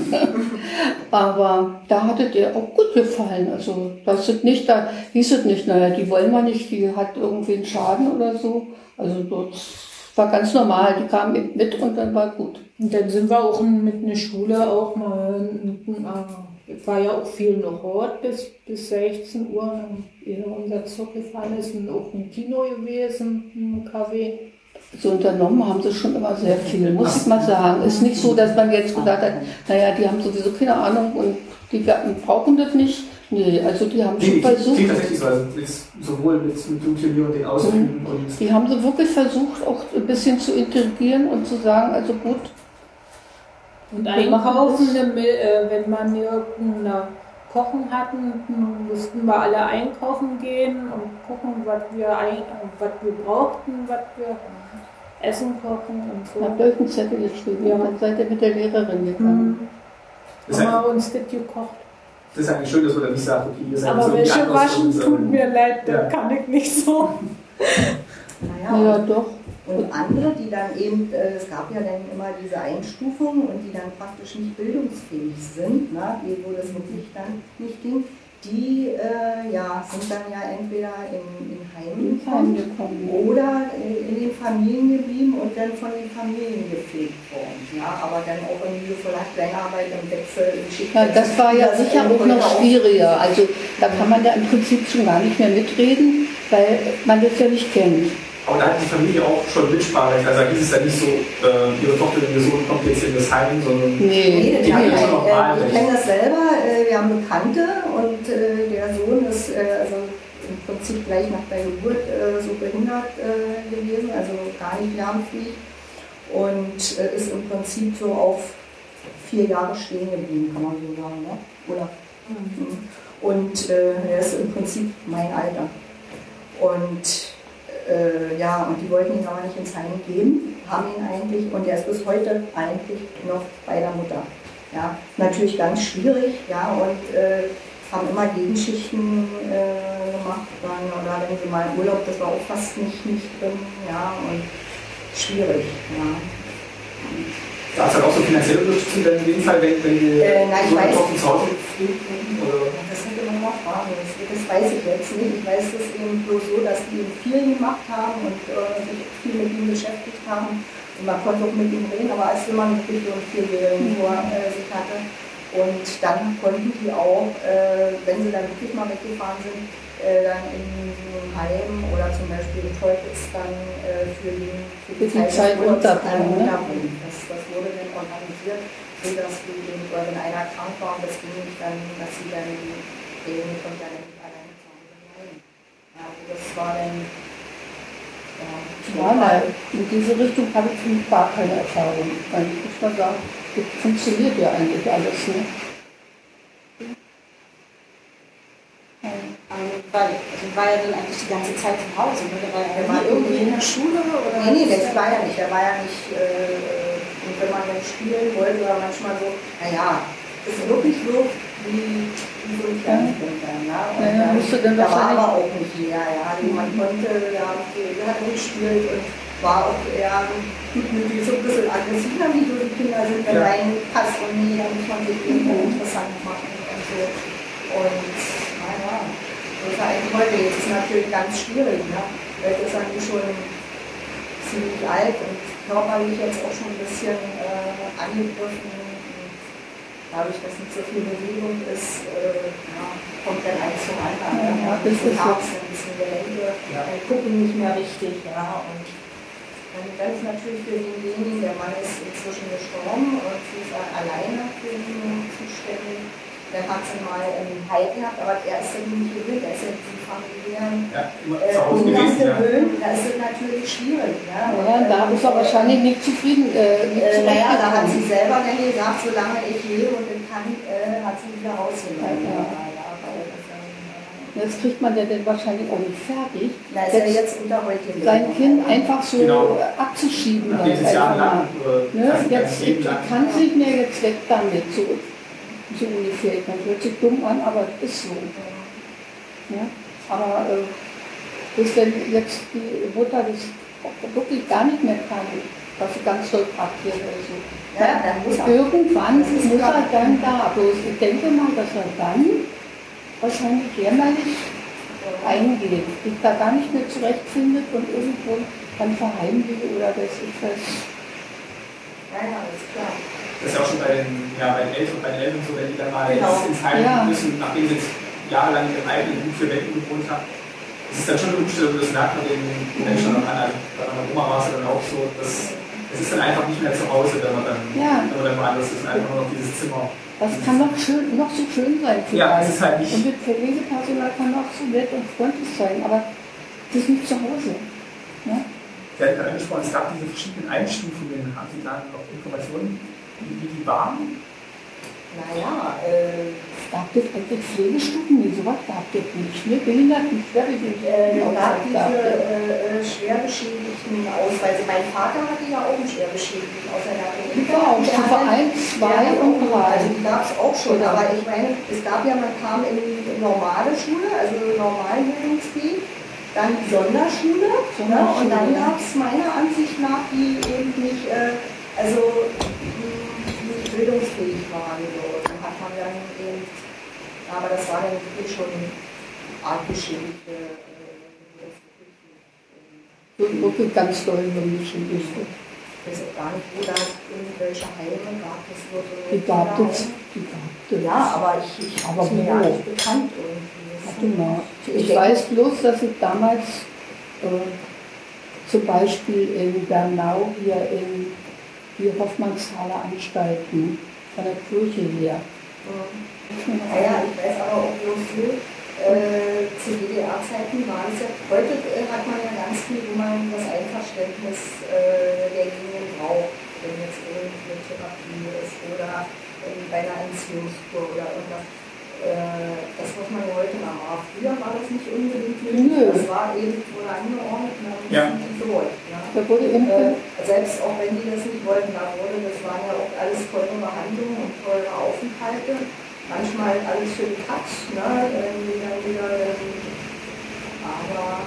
aber da hatte der auch gut gefallen. Also das ist nicht, da hieß es nicht, naja, die wollen wir nicht, die hat irgendwie einen Schaden oder so. Also das war ganz normal, die kamen mit und dann war gut. Und dann sind wir auch mit einer Schule auch mal, äh, war ja auch viel noch Hort bis, bis 16 Uhr, ehe unser Zug gefahren ist, und auch ein Kino gewesen, ein KW. So unternommen haben sie schon immer sehr viel, muss ich mal sagen. Ist nicht so, dass man jetzt gesagt hat, naja, die haben sowieso keine Ahnung und die brauchen das nicht. Nee, also die haben schon versucht, klingt tatsächlich also sowohl mit, mit Jungpionier und den Ausüben und die haben sie wirklich versucht, auch ein bisschen zu integrieren und zu sagen, also gut, Und einkaufen, äh, wenn wir irgendeine Kochen hatten, mussten wir alle einkaufen gehen und gucken, was wir, ein, was wir brauchten, was wir essen kochen und so. habt ihr euch einen Zettel geschrieben Ja. und dann seid ihr mit der Lehrerin gegangen. Mhm. das ist, Haben eigentlich, wir uns das gekocht. das ist eigentlich schön, dass man dann nicht sagt, okay, ihr seid Aber so welche waschen, tut mir leid, ja. das kann ich nicht so. Naja, Ja, doch. Und andere, die dann eben, äh, es gab ja dann immer diese Einstufungen und die dann praktisch nicht bildungsfähig sind, ne, wo das wirklich dann nicht ging, die äh, ja, sind dann ja entweder in, in Heimen Heim gekommen oder in, in den Familien geblieben und dann von den Familien gepflegt worden. Ja, aber dann auch in liebevoller Kleinarbeit im Wechsel geschickt. Ja, das war ja sicher auch noch schwieriger. Also da kann man ja im Prinzip schon gar nicht mehr mitreden, weil man das ja nicht kennt. Aber da hat die Familie auch schon Mitspracherecht. Also da ist es ja nicht so, äh, ihre Tochter, ihr Sohn kommt jetzt in das Heim, sondern Nee, Die haben ja schon noch wir, äh, Wahlrecht. ich kenne das selber, äh, wir haben Bekannte und äh, der Sohn ist äh, also im Prinzip gleich nach der Geburt äh, so behindert äh, gewesen, also gar nicht lernfähig und äh, ist im Prinzip so auf vier Jahre stehen geblieben, kann man so sagen, ne? oder? Mhm. Und äh, er ist im Prinzip mein Alter. Und äh, ja, und die wollten ihn aber nicht ins Heim geben, haben ihn eigentlich, und er ist bis heute eigentlich noch bei der Mutter. Ja, natürlich ganz schwierig, ja, und äh, haben immer Gegenschichten äh, gemacht, dann, oder wenn sie mal im Urlaub, das war auch fast nicht, nicht drin, ja, und schwierig, ja. Da ist halt auch so finanzielle Unterstützung dann in dem Fall, wenn, wenn die Äh, nein, ich weiß. Zu Hause oder? Das sind immer noch Fragen. Das, weiß ich jetzt nicht. Ich weiß es eben bloß so, dass die viel gemacht haben und äh, sich viel mit ihm beschäftigt haben. Und man konnte auch mit ihm reden, aber als wenn man wirklich so einen Vierjährigen vor äh, sich hatte. Und dann konnten die auch, äh, wenn sie dann wirklich mal weggefahren sind, äh, dann in so einem Heim oder zum Beispiel in Teufels dann äh, für, den, Für die Zeit des Urlaubs unterbringen, ne? Das, das wurde dann organisiert, so dass wir eben, wenn einer krank war das ging nicht, dann, dass sie dann den und dann nicht alleine zu Hause bleiben. Ja, also das war dann ja, Ja, nein, in diese Richtung habe ich gar keine Erfahrung. Weil ich muss mal sagen, das funktioniert ja eigentlich alles. Ne? Ähm, Weil, also war ja dann eigentlich die ganze Zeit zu Hause. Ne? Der war ja Der war nie irgendwie in der Schule oder Nee, nee, das war ja nicht. Der war ja nicht, äh, und wenn man dann spielen wollte, war manchmal so, naja, ist wirklich so wie, wie so ein Kleinkind dann. Ne? Und Ja, dann- musste dann da war aber auch nicht mehr, ja. Also man konnte, wir haben wir hat gespielt und war auch eher gutmütig, so ein bisschen aggressiver, wie so die Kinder sind, wenn Ja. reinpasst und nee, da muss man sich irgendwo interessant machen und so. Und das ist eigentlich heute, jetzt ist natürlich ganz schwierig, ne? Heute ist eigentlich schon ziemlich alt und körperlich jetzt auch schon ein bisschen äh, angegriffen. Und dadurch, dass nicht so viel Bewegung ist, äh, ja, kommt dann eins zum anderen. Ja, ja, ein das bisschen ist so. Herz, ein bisschen Gelenke, Ja. dann gucken nicht mehr richtig. Ja, und dann ganz natürlich für denjenigen, der Mann ist inzwischen gestorben und sie ist alleine für ihn zuständig. Dann hat sie mal einen Heil gehabt, aber er ist ja nicht gewöhnt, er ist ja diesen familiären Ja, äh, Umgang gewesen, ja. gewöhnt. Da ist es natürlich schwierig. Ja, Ja, Und, da äh, ist er wahrscheinlich nicht zufrieden. Äh, nicht äh, naja, da hat sie selber dann gesagt, solange ich lebe und ich kann, äh, hat sie wieder rausgenommen. Ja. Ja, das, äh, Jetzt kriegt man ja dann wahrscheinlich auch nicht fertig, Da ist er jetzt unter heute sein Kind einfach so Genau. abzuschieben. Nachdem es einfach jahrelang mal. oder Ne? Jetzt lang- kann sich mir jetzt weg damit, so, so ungefähr. Man hört sich dumm an, aber es ist so. Ja? Aber äh, bis wenn jetzt die Mutter das wirklich gar nicht mehr kann, was sie ganz toll praktiert oder so. Ja, dann muss er. Irgendwann muss er dann da. Bloß ich denke mal, dass er dann wahrscheinlich jämmerlich eingeht, sich da gar nicht mehr zurechtfindet und irgendwo dann verheimlicht oder das ist das. Ja, ja, ist klar. Das ist ja auch schon bei den, ja, bei den Eltern, bei den Eltern so, wenn die dann mal Genau. ins, Heim Ja. müssen, nachdem sie jetzt jahrelang in ihrem eigenen Gut für Wänden gewohnt haben. Das ist dann schon eine Umstellung, das merkt man den Menschen dann an. Also Bei meiner Oma war es dann auch so, dass es ist dann einfach nicht mehr zu Hause, wenn man dann, Ja. wenn man dann woanders ist einfach nur noch dieses Zimmer. Das kann noch, schön, noch so schön sein für Ja, es ist halt nicht- Und das Pflegepersonal kann noch so nett und freundlich sein, aber das ist nicht zu Hause. Ne? Sie hatten gerade angesprochen, es gab diese verschiedenen Einstufungen. Haben Sie da noch Informationen, wie die waren? Naja, äh, Gab es eigentlich Pflegestufen? Nee, sowas gab es nicht. Ne? Behinderten, schwerbehinderten äh, es gab diese äh, äh, schwerbeschädigten Ausweise. Mein Vater hatte ja auch einen schwerbeschädigten Ausweis. Die auch Stufe 1, 2 und 3. Also die gab es auch schon, Genau. aber ich meine, es gab ja, man kam in die normale Schule, also Normalbildungsweg, dann die Sonderschule, ne? Sonderschule, und dann gab es meiner Ansicht nach, die eben nicht, äh, also nicht bildungsfähig waren. So. Dann hat man dann eben Aber das war dann wirklich schon arg beschädigt. äh, wirklich ganz doll beschädigt. Ich weiß auch gar nicht, wo da irgendwelche Heime gab es. Nur so Die gab es. Die gab es. Ja, aber ich, ich Aber ist mir ja nicht bekannt irgendwie. Warte mal. Ich weiß bloß, dass ich damals äh, zum Beispiel in Bernau hier in die Hoffmannshaler Anstalten von der Kirche her. Naja, ich weiß aber auch bloß so, äh, zu DDR-Zeiten war es ja, heute äh, hat man ja ganz viel, wo man das Einverständnis äh, derjenigen braucht, wenn jetzt irgendeine Therapie ist oder ähm, bei einer Entziehungskur oder irgendwas. Äh, das muss man heute noch machen. Früher war das nicht unbedingt. Nö. Das war eben wurde angeordnet und dann Ja. durch. Ja. Da wurde eben Äh, selbst auch wenn die das nicht wollten, da wurde, das waren ja auch alles teure Behandlungen und teure Aufenthalte. Manchmal alles für die Katz, ne? dann wieder, ähm, aber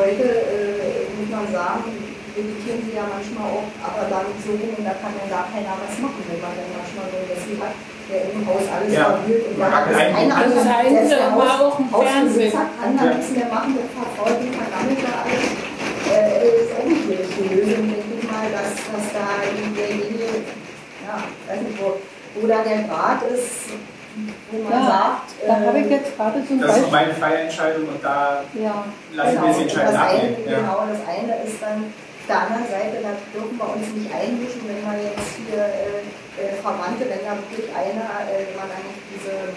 heute äh, muss man sagen, vegetieren sie ja manchmal auch, aber damit so rum, und da kann ja gar keiner was machen, wenn man dann manchmal so einen Wessel hat, der im Haus alles Ja. verwirrt und Man da hat hat einen keiner Das anders, heißt, selbst der war Haus- auch im Fernsehen. kann da nichts mehr machen, der vertraut, die vergammelt da alles. Äh, ist auch nicht die richtige Lösung, denke ich mal, dass, dass da derjenige, ja, weiß nicht, wo, wo da der Grad ist, wo man Ja, sagt, Da habe ich äh, jetzt gerade ein Das ist noch Beispiel. meine freie Entscheidung und da Ja, lassen wir jetzt die und Entscheidung das eine. Ja. Genau, das eine ist dann auf der anderen Seite, da dürfen wir uns nicht einmischen, wenn man jetzt hier äh, äh, Verwandte, wenn da wirklich einer, äh, wenn man dann nicht diese,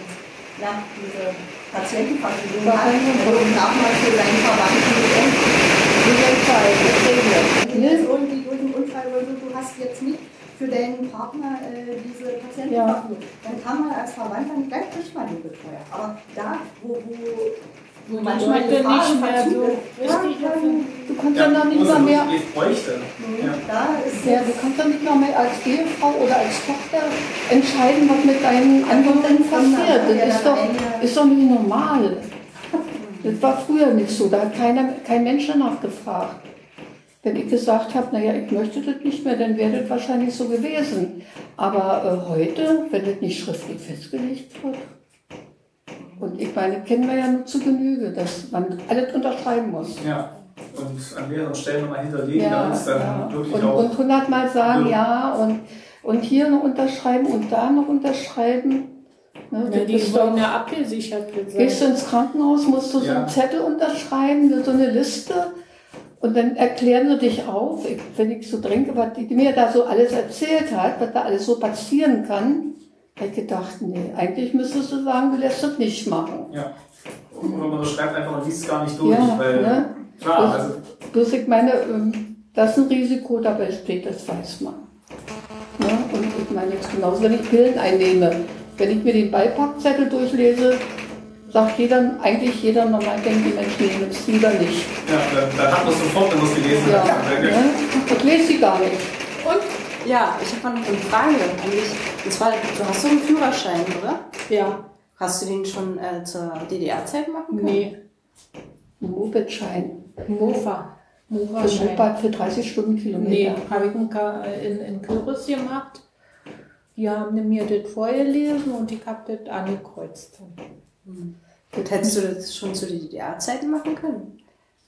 na, diese Patientenverfügung hat, dann darf man für seinen Verwandten Wenn jetzt irgendwie durch einen Unfall oder so, du hast jetzt nicht für deinen Partner äh, diese Patientenverfügung, dann kann man als Verwandter nicht, dann kriegt man die Betreuer. Aber da, wo, wo Wo manchmal Gefahr nicht mehr so richtig dann, du kannst Ja, ja noch nicht mal mehr, bräuchte. Ja. da ist ja, du kannst doch nicht noch mehr als Ehefrau oder als Tochter entscheiden, was mit deinen Angehörigen passiert. Das ist doch, ist doch nicht normal. Das war früher nicht so. Da hat keiner, kein Mensch danach gefragt. Wenn ich gesagt habe, naja, ich möchte das nicht mehr, dann wäre das wahrscheinlich so gewesen. Aber äh, heute, wenn das nicht schriftlich festgelegt wird, und ich meine, kennen wir ja nur zu Genüge, dass man alles unterschreiben muss. ja. Und an mehreren Stellen nochmal hinterlegen, damit es dann ja. wirklich Und, auch. und hundertmal sagen Ja. ja und, und hier noch unterschreiben und da noch unterschreiben. Ne, Ja, die ist wollen doch, ja abgesichert gehst gesagt. du ins Krankenhaus, musst du so Ja. einen Zettel unterschreiben, so eine Liste. Und dann erklären sie dich auf, ich, wenn ich so denke, was die mir da so alles erzählt hat, was da alles so passieren kann, ich gedacht, nee, eigentlich müsstest du sagen, du lässt das nicht machen. Ja. Wenn man das schreibt, einfach und liest es gar nicht durch. Ja, weil, ne? Klar, also Bloß ich meine, ähm, das ist ein Risiko dabei steht, das weiß man. Ne? Und ich meine jetzt genauso, wenn ich Pillen einnehme, wenn ich mir den Beipackzettel durchlese, sagt jeder, eigentlich jeder normal denkende Mensch, nee, nimm's lieber nicht. ja, dann, dann hat man es sofort, wenn man es gelesen Ja, hat. ne? Ich lese sie gar nicht. Ja, ich habe noch eine Frage an dich. Und zwar, du hast so einen Führerschein, oder? Ja, Hast du den schon äh, zur DDR-Zeit machen können? nee, Ein Mopedschein. Mofa. Für Mofa-Schein. Moped für 30 Nee, Stundenkilometer. habe ich in, in, Kürbis gemacht. Die haben mir das vorgelesen und ich habe das angekreuzt. Und hättest du das schon zu DDR-Zeiten machen können?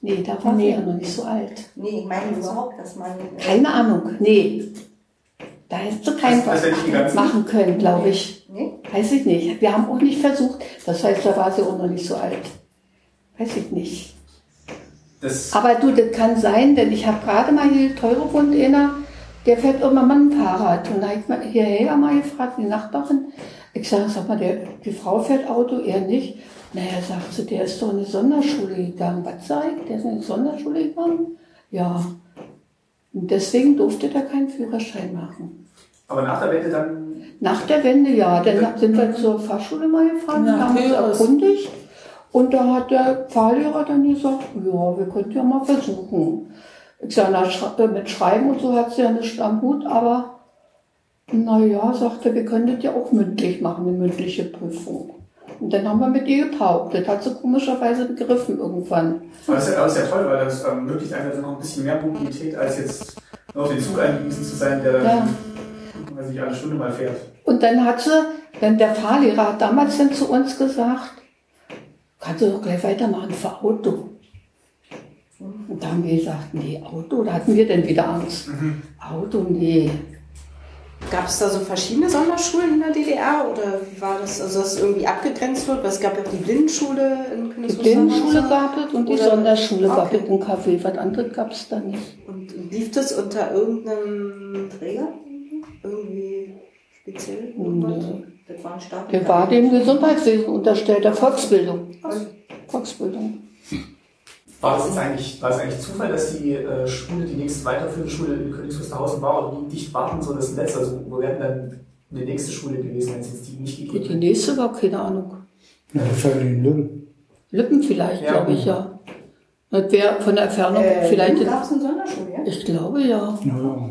Nee, da war Nee. ja noch nicht so alt. Nee, ich meine überhaupt, dass man. Keine Ahnung, nee. Da hättest du kein Das- was ganzen- machen können, glaube ich. Nee? Weiß ich nicht. Wir haben auch nicht versucht. Das heißt, da war sie auch noch nicht so alt. Weiß ich nicht. Das, Aber du, das kann sein, denn ich habe gerade mal hier teure wohnt einer, der fährt immer mal ein Fahrrad. Und da habe ich mal hierher mal gefragt, die Nachbarin. Ich sage, sag mal, der, die Frau fährt Auto, er nicht. Naja, sagt sie, der ist doch in eine Sonderschule gegangen. Was sag ich? Der ist in eine Sonderschule gegangen? Ja. Und deswegen durfte der keinen Führerschein machen. aber nach der Wende dann. Nach der Wende, ja. Dann sind wir zur Fahrschule mal gefahren, Na, haben uns erkundigt. Und da hat der Fahrlehrer dann gesagt, ja, wir könnten ja mal versuchen. Ich sage, na, äh, mit Schreiben und so hat sie ja nicht am Hut, aber naja, sagte, wir können das ja auch mündlich machen, eine mündliche Prüfung. Und dann haben wir mit ihr gepaukt. Das hat sie komischerweise begriffen irgendwann. Aber das ist ja, das ist ja toll, weil das ähm, ermöglicht einfach noch ein bisschen mehr Mobilität, als jetzt nur auf den Zug angewiesen zu sein, der dann, Ja. weiß ich, alle Stunde mal fährt. Und dann hat sie, Denn der Fahrlehrer hat damals dann zu uns gesagt, kannst du doch gleich weitermachen für Auto. Und da haben wir gesagt, nee, Auto, da hatten wir dann wieder Angst. Auto, nee. Gab es da so verschiedene Sonderschulen in der DDR oder wie war das, also dass irgendwie abgegrenzt wird? Weil es gab ja die Blindenschule in Die Königswuster. Blindenschule gab es und die Oder- Sonderschule gab Okay. es in Kaffee. Was anderes gab es da nicht. Und lief das unter irgendeinem Träger? Irgendwie speziell? Nee. Das war ein Staat. Der war dem Gesundheitswesen unterstellt, der Volksbildung. Volksbildung. War das jetzt eigentlich, war es eigentlich Zufall, dass die äh, Schule, die nächste weiterführende Schule in Königs Wusterhausen war und wie dicht war denn so das Netz? Also wo wäre denn dann die nächste Schule gewesen, wenn es jetzt die nicht Die gegeben hätte? nächste war keine Ahnung. Ja, wahrscheinlich in Lübben. Lippen vielleicht, Ja. glaube ich, ja. Das wäre von der Entfernung Äh, vielleicht. gab es eine Sonderschule, ja? Ich glaube ja. Ja.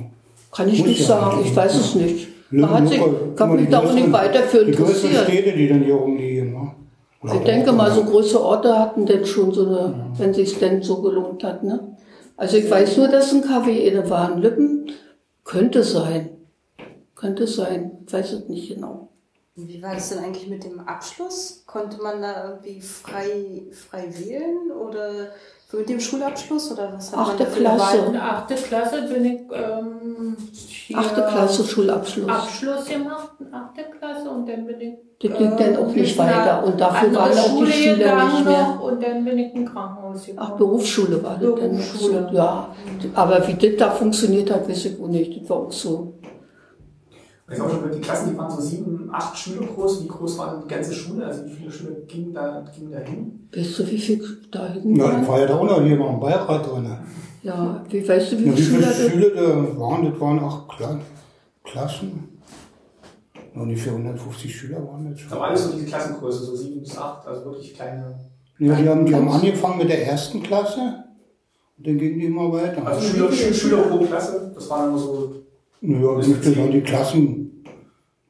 Kann ich Muss nicht ja sagen, ich weiß es nicht. Lübben, Man hat sich, immer mich die da auch nicht größeren- weiter für Die interessiert. Städte, die dann hier rumliegen. Ne? Oder Ich denke mal, so Orte. große Orte hatten denn schon so eine, wenn sich's denn so gelohnt hat, ne? Also ich weiß nur, dass ein KW war. In Lippen könnte sein. Könnte sein. Ich weiß es nicht genau. Wie war das denn eigentlich mit dem Abschluss? Konnte man da irgendwie frei, frei wählen oder mit dem Schulabschluss oder was hat Achte Klasse. In der achte Klasse bin ich ähm, hier Achte Klasse Schulabschluss. Abschluss gemacht, in achte Klasse und dann bin ich Das ging dann auch nicht weiter. Und dafür waren auch die Schule Schüler nicht mehr. noch Und dann bin ich im Krankenhaus gekommen. Ach, Berufsschule war das dann noch so. Berufsschule. Ja. Aber wie das da funktioniert hat, weiß ich auch nicht. Das war auch so. Ich auch schon, die Klassen, die waren so sieben, acht Schüler groß. Wie groß war denn die ganze Schule? Also wie viele Schüler gingen da, gingen da hin? Weißt du, wie viel da hinten Ja, ich waren? war ja da auch noch hier noch im Beirat drin. Ja, wie weißt du, wie Ja, wie viele viele Schüler da waren? Das waren acht Kla Klassen. Ungefähr 150 Schüler waren das schon. Aber alles so diese Klassengröße, so sieben bis acht, also wirklich kleine. Ja, die haben, die haben angefangen mit der ersten Klasse und dann gingen die immer weiter. Also Schüler, Schüler, Schüler pro Klasse, das waren immer so. Ja, ich möchte sagen, die Klassen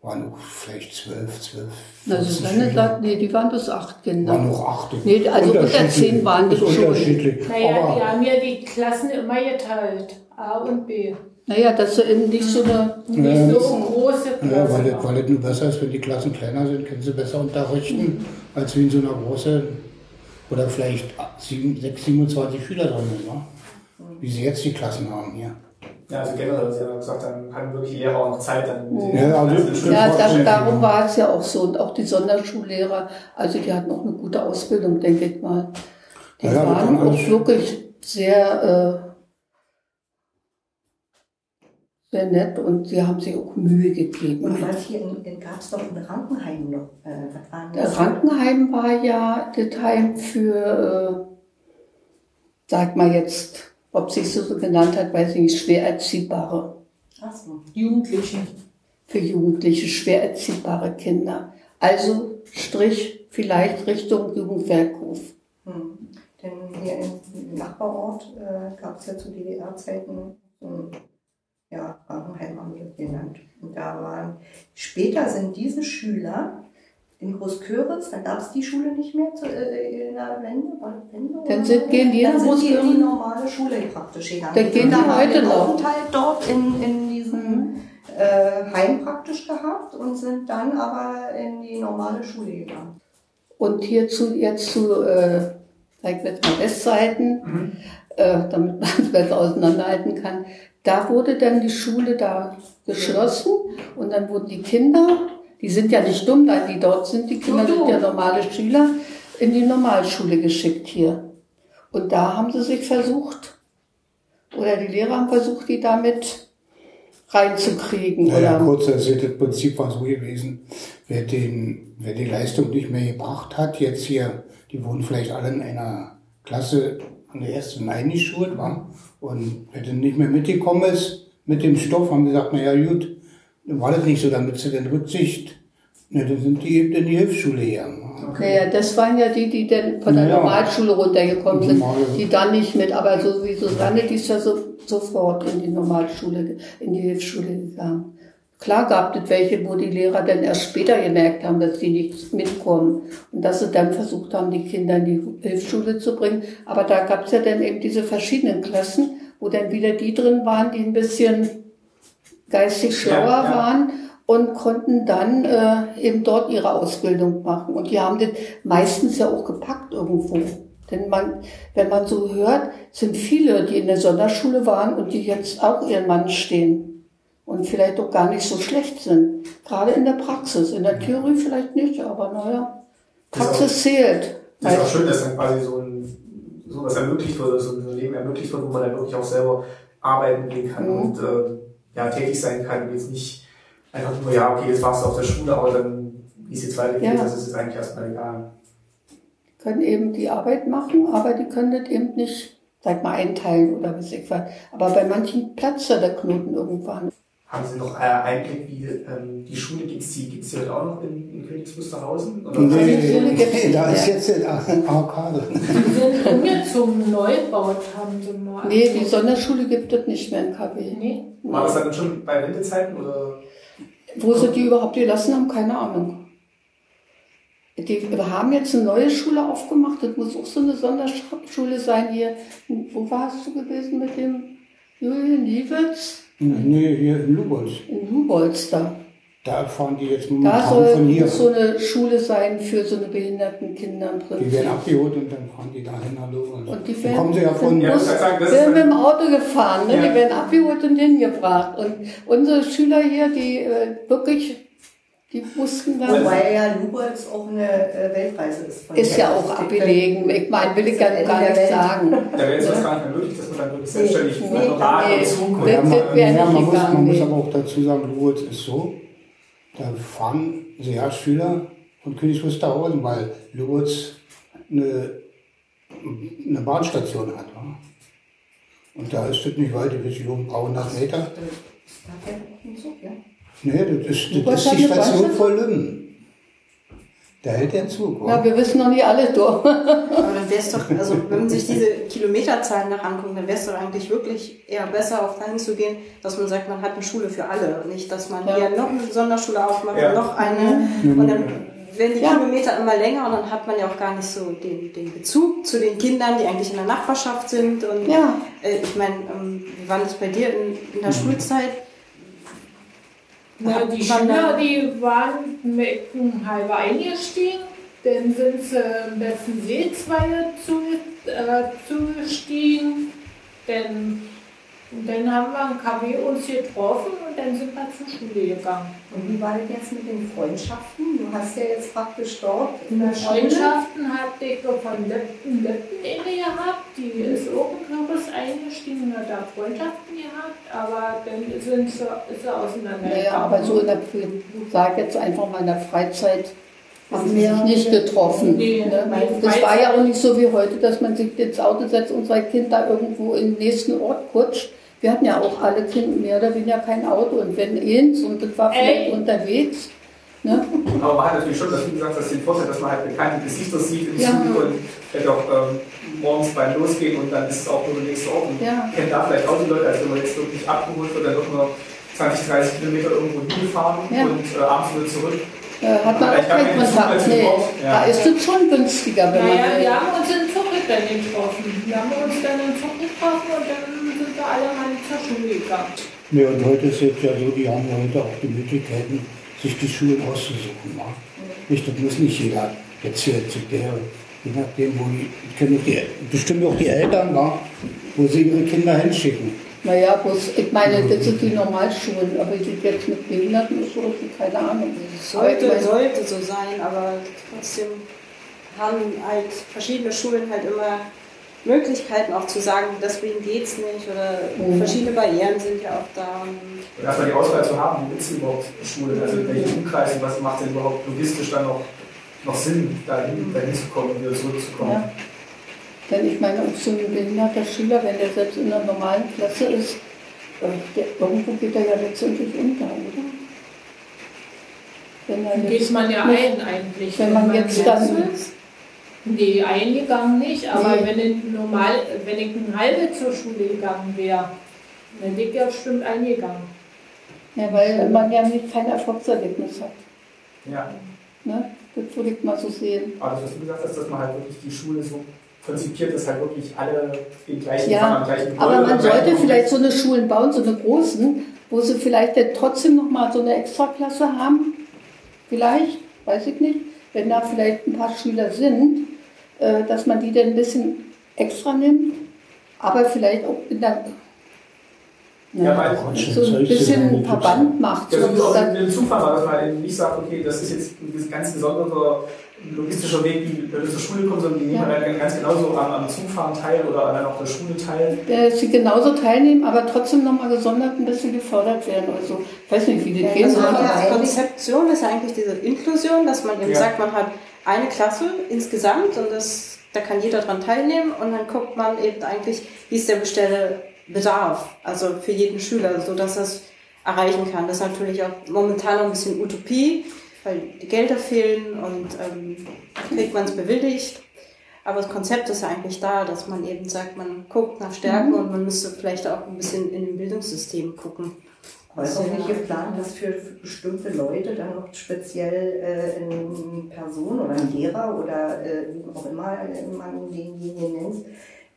waren auch vielleicht zwölf, zwölf. Also 15 Susanne Schüler. nee, die waren bis acht Kinder. Waren noch acht. Nee, also unter zehn waren das Ist schon. unterschiedlich. Naja, Aber die haben ja die Klassen immer geteilt. A und B. Naja, dass sie eben nicht so eine. Nicht Ja. so große Klassen. Ja, weil das, weil das nur besser ist, wenn die Klassen kleiner sind, können sie besser unterrichten, als wie in so einer großen, oder vielleicht 7, 6, 27 Schüler drin sind, ne? wie sie jetzt die Klassen haben hier. Ja, also generell, sie haben gesagt, dann hatten wirklich Lehrer auch noch Zeit, dann Ja, also- Ja, das, darum war es ja auch so. Und auch die Sonderschullehrer, also die hatten auch eine gute Ausbildung, denke ich mal. Die Ja, waren auch wirklich sehr, äh, sehr nett und sie haben sich auch Mühe gegeben. Und was hier in, in gab es doch ein Rankenheim noch. Äh, was waren Der das? Rankenheim war ja das Heim für, äh, sag mal jetzt, ob sich so genannt hat, weiß ich nicht, schwer erziehbare. Ach so. Jugendlichen. für Jugendliche, schwer erziehbare Kinder. Also Strich vielleicht Richtung Jugendwerkhof. Hm. Denn hier im Nachbarort äh, gab es ja zu DDR-Zeiten so ein ja, Krankenheim haben wir genannt. Und da waren, später sind diese Schüler in Großköritz, da gab es die Schule nicht mehr zu, äh, in der Wende, Wende Dann oder sind- gehen die Dann sind die in die normale Schule praktisch gegangen. Dann gehen die haben heute den noch. Aufenthalt dort in, in diesem äh, Heim praktisch gehabt und sind dann aber in die normale Schule gegangen. Und hierzu jetzt zu, äh, sag ich jetzt mal Westseiten, äh, damit man es besser auseinanderhalten kann. Da wurde dann die Schule da geschlossen und dann wurden die Kinder, die sind ja nicht dumm, da die dort sind, die Kinder sind ja normale Schüler, in die Normalschule geschickt hier. Und da haben sie sich versucht, oder die Lehrer haben versucht, die damit reinzukriegen. Naja, oder kurz, das das Prinzip war so gewesen, wer, den, wer die Leistung nicht mehr gebracht hat, jetzt hier, die wurden vielleicht alle in einer Klasse an der ersten eingeschult, war und wer dann nicht mehr mitgekommen ist mit dem Stoff, haben gesagt, naja gut, war das nicht so, damit sie dann Rücksicht, ne, dann sind die eben in die Hilfsschule gegangen. wa? Naja, das waren ja die, die dann von der Ja. Normalschule runtergekommen sind, die dann nicht mit, aber so wie Susanne, die ist ja so, sofort in die Normalschule, in die Hilfsschule gegangen. Klar gab es welche, wo die Lehrer dann erst später gemerkt haben, dass die nicht mitkommen und dass sie dann versucht haben, die Kinder in die Hilfsschule zu bringen. Aber da gab es ja dann eben diese verschiedenen Klassen, wo dann wieder die drin waren, die ein bisschen geistig schlauer Ja, ja. waren und konnten dann äh, eben dort ihre Ausbildung machen. Und die haben das meistens ja auch gepackt irgendwo. Denn man, wenn man so hört, sind viele, die in der Sonderschule waren und die jetzt auch ihren Mann stehen und vielleicht auch gar nicht so schlecht sind. Gerade in der Praxis. In der Theorie vielleicht nicht, aber naja, Das Praxis zählt. Das ist auch schön, dass dann quasi so ein so was ermöglicht wird, so ein Leben ermöglicht wird, wo man dann wirklich auch selber arbeiten gehen kann Mhm. und äh, ja, tätig sein kann und jetzt nicht einfach nur, ja, okay, jetzt warst du auf der Schule, aber dann, wie es jetzt weitergeht, Ja. das ist jetzt eigentlich erstmal egal. können eben die Arbeit machen, aber die können das eben nicht, sag mal, einteilen oder was ich was. Aber bei manchen platzt der Knoten irgendwann. Haben Sie noch äh, Einblick, wie ähm, die Schule gibt's die, gibt's die heute auch noch in, in Königs Wusterhausen? Oder Nee, gibt's nee, da ist jetzt ein Arkade. Die sind umgezogen, Neubau haben sie mal. Nee, die Sonderschule gibt es nicht mehr in KW. Nee. war das dann schon bei Wendezeiten oder? Wo sie die überhaupt gelassen haben, keine Ahnung. Die, wir haben jetzt eine neue Schule aufgemacht, das muss auch so eine Sonderschule sein hier. Wo warst du gewesen mit dem Julian Liewitz? Nee, hier in Lubolz. In Hubolz da. Da fahren die jetzt Da momentan soll von hier. muss so eine Schule sein für so eine behinderten Kinder im Die Prinzip. werden abgeholt und dann fahren die dahin nach Lubolz. Und die Dann werden- kommen sie ja von... Ja, Bus, sagen, werden mit dem Auto gefahren, ne? Ja. die werden abgeholt und hingebracht. Und unsere Schüler hier, die äh, wirklich, die mussten dann, Wobei ja Lubolz auch eine äh, Weltreise ist. Von ist ja auch Die abgelegen. Ich meine, will ich gar, Ende gar nicht Welt. sagen. Da wäre jetzt das gar nicht mehr möglich, dass man dann wirklich selbstständig Nee, mit nee, Rad nee. und Zug Das- Ja, man, ja, muss, man aber auch dazu sagen, Lubolz ist so, da fahren sehr Schüler von Königs Wusterhausen, weil Lubolz eine, eine Bahnstation hat. Wa? Und da ist das nicht weit, das ist um 300 Meter. Da fährt ein Zug, ja. Nee, das ist, das ist hat die Station vor Lübben. Da hält der Zug. wa? Na, wir wissen noch nicht alles durch. Aber dann wäre es doch, also wenn man sich diese Kilometerzahlen nach anguckt, dann wäre es doch eigentlich wirklich eher besser, auch dahin zu gehen, dass man sagt, man hat eine Schule für alle. Und nicht, dass man Ja. hier noch eine Sonderschule aufmacht Ja. und noch eine. Mhm. Und dann werden die Ja. Kilometer immer länger und dann hat man ja auch gar nicht so den, den Bezug zu den Kindern, die eigentlich in der Nachbarschaft sind. Und Ja. äh, ich meine, ähm, wie war das bei dir in, in der Schulzeit? Na, die Schüler, die waren halben eingestiegen, dann sind sie im besten Seezweige zu, äh, zugestiegen, dann, und dann haben wir im KW uns getroffen und dann sind wir zur Schule gegangen. Und wie war das jetzt mit den Freundschaften? Du hast ja jetzt praktisch dort in der Schule. Freundschaften hatte ich von Lippen, Lippen inne gehabt, die ist auch im Kürbis eingestiegen und hat da Freundschaften gehabt, aber dann sind sie, ist sie auseinandergegangen. Naja, aber so in der, ich sag jetzt einfach mal in der Freizeit, haben sie sich nicht getroffen. Nee, ne? Das war ja auch nicht so wie heute, dass man sich ins Auto setzt und sein Kind da irgendwo in den nächsten Ort kutscht. Wir hatten ja auch alle Kinder mehr oder weniger kein Auto und wenn eins und das war vielleicht Ey. unterwegs. Ne? Aber man hat natürlich schon, dass, wie gesagt, das den Vorteil, dass man halt bekannte Gesichter sieht im Ja. Zug und vielleicht auch ähm, morgens beim Losgehen und dann ist es auch nur der nächste Ort und Ja. kennt da vielleicht auch die Leute, als wenn man jetzt wirklich abgeholt wird, dann doch nur 20, 30 Kilometer irgendwo hingefahren Ja. und äh, abends wieder zurück. Äh, hat man Aber auch keinen Zug Kontakt. Nee. Ja. Da ist es schon günstiger, wenn Naja, man. wir haben uns in Zucke dann getroffen. Wir haben uns dann in Zucke getroffen und dann sind wir alle mal zur Schule gegangen. Nee, und heute ist es ja so, die haben ja heute auch die Möglichkeiten, sich die Schulen auszusuchen. wa? Nicht, das muss nicht jeder jetzt hier zu der, je nachdem, wo die, können auch die, bestimmt auch die Eltern, wa? wo sie ihre Kinder hinschicken. Naja, bloß, ich meine, das sind die Normalschulen, aber die jetzt mit Behinderten ist so, keine Ahnung. Sollte, meine, sollte so sein, aber trotzdem haben halt verschiedene Schulen halt immer Möglichkeiten auch zu sagen, deswegen geht's nicht oder Mhm. verschiedene Barrieren sind ja auch da. Und erstmal die Auswahl zu haben, wo ist überhaupt Schule, also in welchen Umkreisen, was macht denn überhaupt logistisch dann noch, noch Sinn, dahin, dahin zu kommen und wieder zurückzukommen. Ja. Denn ich meine, so ein behinderter Schüler, wenn der selbst in einer normalen Klasse ist, äh, der, irgendwo geht er ja letztendlich unter, oder? Wenn er geht man ja nicht- ein eigentlich. Wenn man jetzt dann- ist. Nee, eingegangen nicht, aber Nee. wenn ich normal, wenn ich eine halbe zur Schule gegangen wäre, dann wäre ich ja bestimmt eingegangen. Ja, weil man ja nicht kein Erfolgserlebnis hat. Ja. Ne? Das würde ich mal so sehen. Aber das, was du gesagt hast, dass man halt wirklich die Schule so konzipiert, dass halt wirklich alle den gleichen Ja, am gleichen Aber Gebäude man am gleichen sollte vielleicht so eine Schulen bauen, so eine großen, wo sie vielleicht dann trotzdem nochmal so eine Extraklasse haben. Vielleicht, weiß ich nicht, wenn da vielleicht ein paar Schüler sind, äh, dass man die dann ein bisschen extra nimmt, aber vielleicht auch in der Ja, weil- so ein bisschen Verband macht. Ja, So, wie auch dass- in dem Zufall war, dass man eben nicht sagt, okay, das ist jetzt ein ganz gesonderter logistischer Weg, wie Leute zur Schule kommen, sondern die nehmen Ja. dann ganz genauso am, am Zugfahren teil oder dann auch der Schule teil. äh, sie genauso teilnehmen, aber trotzdem nochmal gesondert ein bisschen gefördert werden oder so. Ich weiß nicht, wie das gehen Also soll. ja, die eigentlich- Konzeption ist ja eigentlich diese Inklusion, dass man eben Ja. sagt, man hat eine Klasse insgesamt und das, da kann jeder dran teilnehmen und dann guckt man eben eigentlich, wie ist der bestelle Bedarf, also für jeden Schüler, so dass er es erreichen kann. Das ist natürlich auch momentan noch ein bisschen Utopie, weil die Gelder fehlen und ähm, kriegt man es bewilligt. Aber das Konzept ist ja eigentlich da, dass man eben sagt, man guckt nach Stärken und man müsste vielleicht auch ein bisschen in dem Bildungssystem gucken. Aber ist ja nicht geplant, dass für bestimmte Leute dann noch speziell äh, eine Person oder ein Lehrer oder äh, wie auch immer man denjenigen nennt,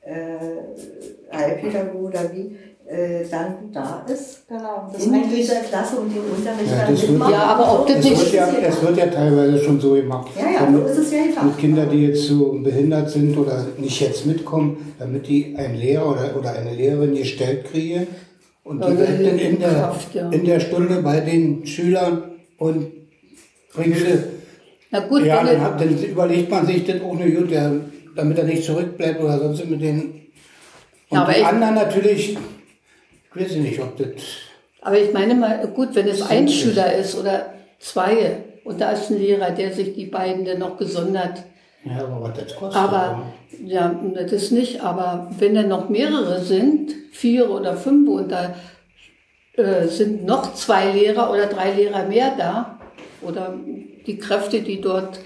äh, Heilpädagoge oder wie, äh, dann da ist Genau, das in dieser Klasse und den Unterricht Ja, dann das wird-. Ja, aber ob das Es nicht- wird, ja, es wird ja teilweise schon so gemacht. Ja, ja, so ist es ja gedacht. Mit Kindern, die jetzt so behindert sind oder nicht jetzt mitkommen, damit die einen Lehrer oder, oder eine Lehrerin gestellt kriegen und die dann in der, Kraft, ja. in der Stunde bei den Schülern und bringt sie. Na gut, Ja, dann, hat, dann überlegt man sich das auch nur gut, damit er nicht zurückbleibt oder sonst mit den. Und Ja, aber die ich- anderen natürlich, ich weiß nicht, ob das. Aber ich meine mal, gut, wenn es ein. Schüler ist oder zwei und da ist ein Lehrer, der sich die beiden dann noch gesondert. Ja, aber was das kostet. Aber, ja, das nicht, aber wenn dann noch mehrere sind, vier oder fünf und da äh, sind noch zwei Lehrer oder drei Lehrer mehr da oder die Kräfte, die dort,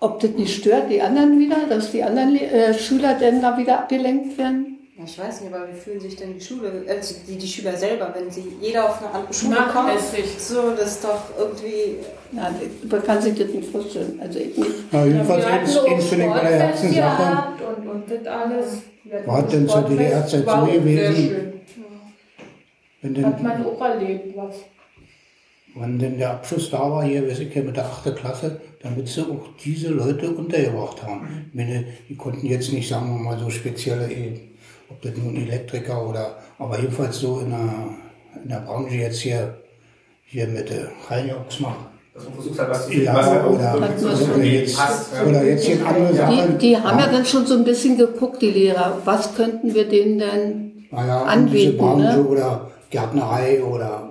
ob das nicht stört, die anderen wieder, dass die anderen äh, Schüler dann da wieder abgelenkt werden? Ja, ich weiß nicht, aber wie fühlen sich denn die Schule, also die, die Schüler selber, wenn sie jeder auf eine andere Schule kommt? So, das ist doch irgendwie. Ja, man kann sich das nicht vorstellen. Also ich nicht. Ja, jedenfalls hatten eins, so finde ich bei der Herzenssache. gehabt Und, und das alles. War denn zur DDR-Zeit so gewesen? Wenn Hat denn, man auch erlebt, was. wenn denn der Abschluss da war, hier, weiß ich ja, mit der 8. Klasse, damit sie auch diese Leute untergebracht haben. Meine, die konnten jetzt nicht, sagen wir mal, so spezielle, eh, ob das nun Elektriker oder, aber jedenfalls so in der, in der Branche jetzt hier, hier mit der Reinjoks machen. Dass man versucht hat, was zu finden, was Ja, halt auch oder, wirklich oder so jetzt, passt. ja. oder jetzt hier andere Die, Sachen. die haben ja dann schon so ein bisschen geguckt, die Lehrer. Was könnten wir denen denn naja, anbieten, diese Branche ne? oder Gärtnerei oder,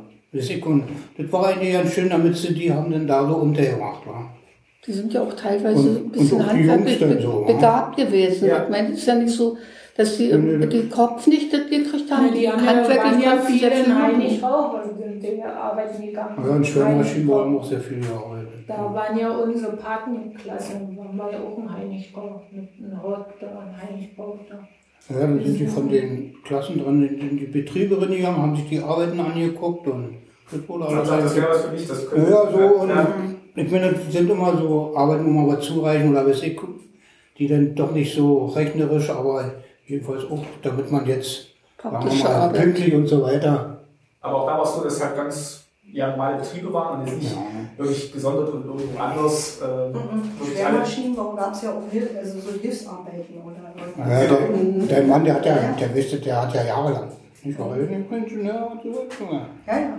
und das war eigentlich ganz schön, damit sie die haben dann da so untergebracht, war. Die sind ja auch teilweise Und- ein bisschen die handwerklich be so, ne? begabt gewesen. Ja. Ich meine, es ist ja nicht so, dass die nee. den Kopf nicht das gekriegt haben. Ja, die haben ja, handwerklich waren ja konnten sie viele sehr in in der Arbeiten gegangen. Ja, und Schwimmermaschinen haben Heinigbau. auch sehr viel gearbeitet. Da waren ja unsere Patenklassen, waren wir ja auch ein Heinigbau, mit einem Hort da, ein Heinigbau da. Ja, dann sind die von den Klassen dran in die Betriebe reingegangen, haben sich die Arbeiten angeguckt und das wurde alles das wäre was für mich, das Ja, könnte. ja, so, und ja. ich meine, das sind immer so Arbeiten, wo man was zureichen oder weiß ich, die dann doch nicht so rechnerisch, aber jedenfalls auch, damit man jetzt, sagen wir mal, pünktlich und so weiter. Aber auch da war es so, dass halt ganz ja, normale Betriebe waren und jetzt nicht Ja. wirklich gesondert und irgendwo anders. Äh, alle. Schwermaschinen, warum gab es ja auch Hilf also so Hilfsarbeiten oder Ja, der, der Mann, der hat ja, der wisste, der hat ja jahrelang. Ich war Ingenieur und so weiter. Ja, ja.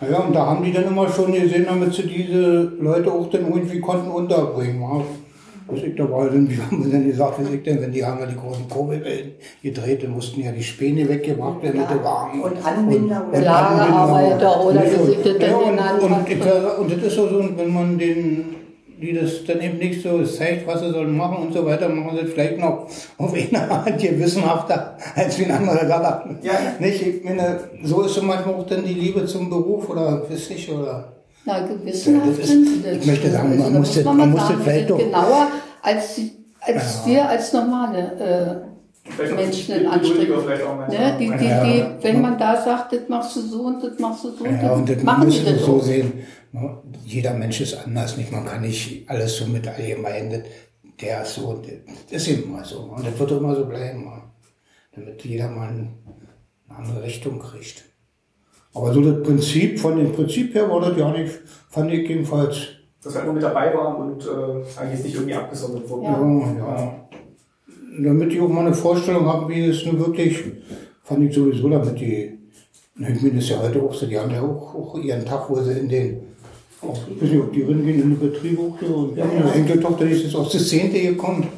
Naja, und da haben die dann immer schon gesehen, damit sie diese Leute auch dann irgendwie konnten unterbringen. Was ich da war, dann, wie haben wir denn gesagt, was ich denn, wenn die haben ja die großen Kurbelwellen gedreht, dann mussten ja die Späne weggebracht werden mit Ja. den Wagen. Und Anbinder oder- Lagerarbeiter oder dann ja, und, und, ich, und das ist so, so, wenn man den, die das dann eben nicht so zeigt, was sie sollen machen und so weiter, machen sie vielleicht noch auf eine Art gewissenhafter, als wie ein anderer sagt. Ja. Nicht, ich meine, so ist so manchmal auch dann die Liebe zum Beruf oder weiß ich, oder. Na, gewissenhaft Ja, ist- sind ich möchte sagen, man da muss muss das- man man mal muss das sagen, vielleicht die sind doch- genauer als, als Ja. wir als normale auch Menschen in Anstrengung. Äh, manchmal. ne? die, die, Ja. die, wenn man da sagt, das machst du so und das machst du so, Ja, und das machen muss die man das so auch. sehen. Jeder Mensch ist anders, nicht? Man kann nicht alles so mit allgemein, das- der ist so, und das ist mal so. Und das wird auch immer so bleiben. ja. Damit jeder mal eine andere Richtung kriegt. Aber so das Prinzip, von dem Prinzip her war das ja nicht, fand ich jedenfalls. Dass wir immer mit dabei waren und äh, eigentlich nicht irgendwie abgesondert wurden. Ja, ja. Damit ich auch mal eine Vorstellung habe, wie es nun wirklich, fand ich sowieso damit die, ich meine, das ist ja heute auch so, die haben ja auch, auch ihren Tag, wo sie in den, auch, ich weiß nicht, ob die reingehen in den Betrieb auch hier, und ja, meine Enkeltochter die ist jetzt aus der Zehnte gekommen.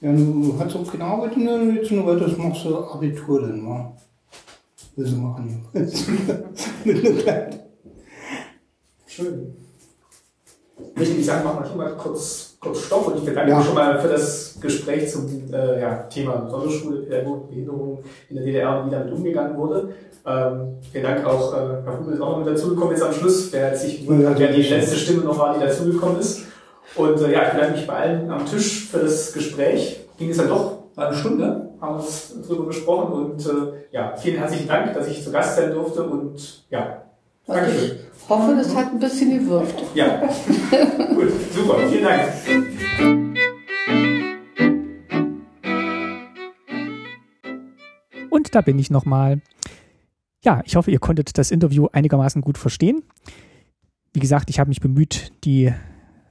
Ja, du hast auch keine Arbeit, ne, jetzt nur weiter, das machst du Abitur dann, wa? Will sie machen, <laughs> mit kleinen. Schön. Möchte ich sagen, machen wir hier mal kurz, kurz Stopp und ich bedanke Ja. mich schon mal für das Gespräch zum äh, ja, Thema Sonderschule, Pädagogik, Behinderung in der DDR und wie damit umgegangen wurde. Ähm, vielen Dank auch, äh, Herr Hubel ist auch noch mit dazugekommen jetzt am Schluss, der hat sich gewundert, wer die letzte Stimme noch war, die dazugekommen ist. Und äh, ja, ich bedanke mich bei allen am Tisch für das Gespräch. Ging es dann doch eine Stunde, uns drüber gesprochen und äh, ja, vielen herzlichen Dank, dass ich zu Gast sein durfte und ja, Also Dankeschön. ich hoffe, das hat ein bisschen gewirkt. Ja, gut, super, vielen Dank. Und da bin ich nochmal. Ja, ich hoffe, ihr konntet das Interview einigermaßen gut verstehen. Wie gesagt, ich habe mich bemüht, die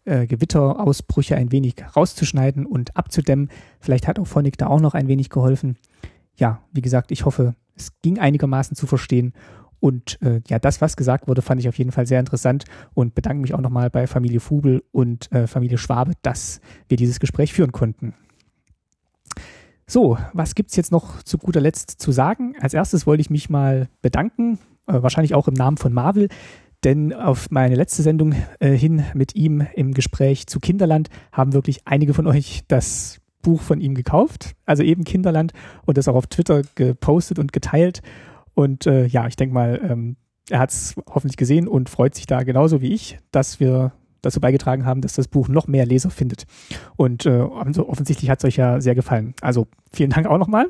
äh, Gewitterausbrüche ein wenig rauszuschneiden und abzudämmen. Vielleicht hat auch Phonic da auch noch ein wenig geholfen. Ja, wie gesagt, ich hoffe, es ging einigermaßen zu verstehen. Und äh, ja, das, was gesagt wurde, fand ich auf jeden Fall sehr interessant und bedanke mich auch nochmal bei Familie Fubel und äh, Familie Schwabe, dass wir dieses Gespräch führen konnten. So, was gibt's jetzt noch zu guter Letzt zu sagen? Als erstes wollte ich mich mal bedanken, äh, wahrscheinlich auch im Namen von Marvel, denn auf meine letzte Sendung äh, hin mit ihm im Gespräch zu Kinderland haben wirklich einige von euch das Buch von ihm gekauft, also eben Kinderland, und das auch auf Twitter gepostet und geteilt. Und äh, ja, ich denke mal, ähm, er hat es hoffentlich gesehen und freut sich da genauso wie ich, dass wir dazu beigetragen haben, dass das Buch noch mehr Leser findet. Und äh, also offensichtlich hat es euch ja sehr gefallen. Also vielen Dank auch nochmal.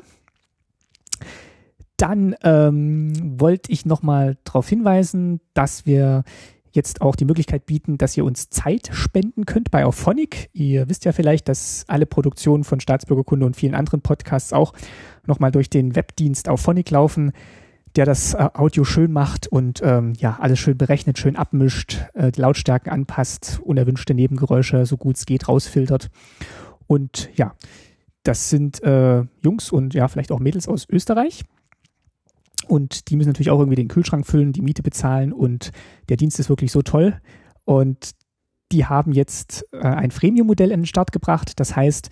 Dann ähm, wollte ich nochmal darauf hinweisen, dass wir jetzt auch die Möglichkeit bieten, dass ihr uns Zeit spenden könnt bei Auphonic. Ihr wisst ja vielleicht, dass alle Produktionen von Staatsbürgerkunde und vielen anderen Podcasts auch nochmal durch den Webdienst Auphonic laufen, der das äh, Audio schön macht und ähm, ja, alles schön berechnet, schön abmischt, äh, Lautstärken anpasst, unerwünschte Nebengeräusche so gut es geht rausfiltert. Und ja, das sind äh, Jungs und ja, vielleicht auch Mädels aus Österreich. Und die müssen natürlich auch irgendwie den Kühlschrank füllen, die Miete bezahlen und der Dienst ist wirklich so toll. Und die haben jetzt äh, ein Freemium-Modell in den Start gebracht. Das heißt,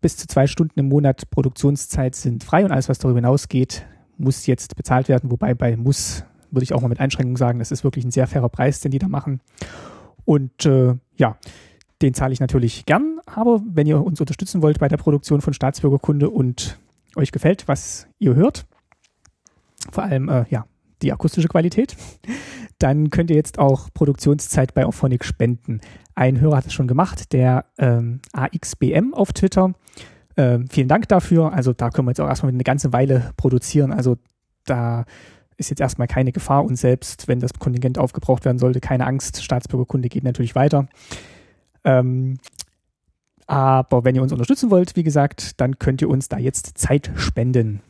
bis zu zwei Stunden im Monat Produktionszeit sind frei und alles, was darüber hinausgeht, muss jetzt bezahlt werden. Wobei bei muss würde ich auch mal mit Einschränkungen sagen, das ist wirklich ein sehr fairer Preis, den die da machen. Und äh, ja, den zahle ich natürlich gern. Aber wenn ihr uns unterstützen wollt bei der Produktion von Staatsbürgerkunde und euch gefällt, was ihr hört, vor allem äh, ja die akustische Qualität, dann könnt ihr jetzt auch Produktionszeit bei Auphonic spenden. Ein Hörer hat es schon gemacht, der ähm, AXBM auf Twitter. Ähm, vielen Dank dafür. Also da können wir jetzt auch erstmal eine ganze Weile produzieren. Also da ist jetzt erstmal keine Gefahr und selbst wenn das Kontingent aufgebraucht werden sollte, keine Angst. Staatsbürgerkunde geht natürlich weiter. Ähm, aber wenn ihr uns unterstützen wollt, wie gesagt, dann könnt ihr uns da jetzt Zeit spenden.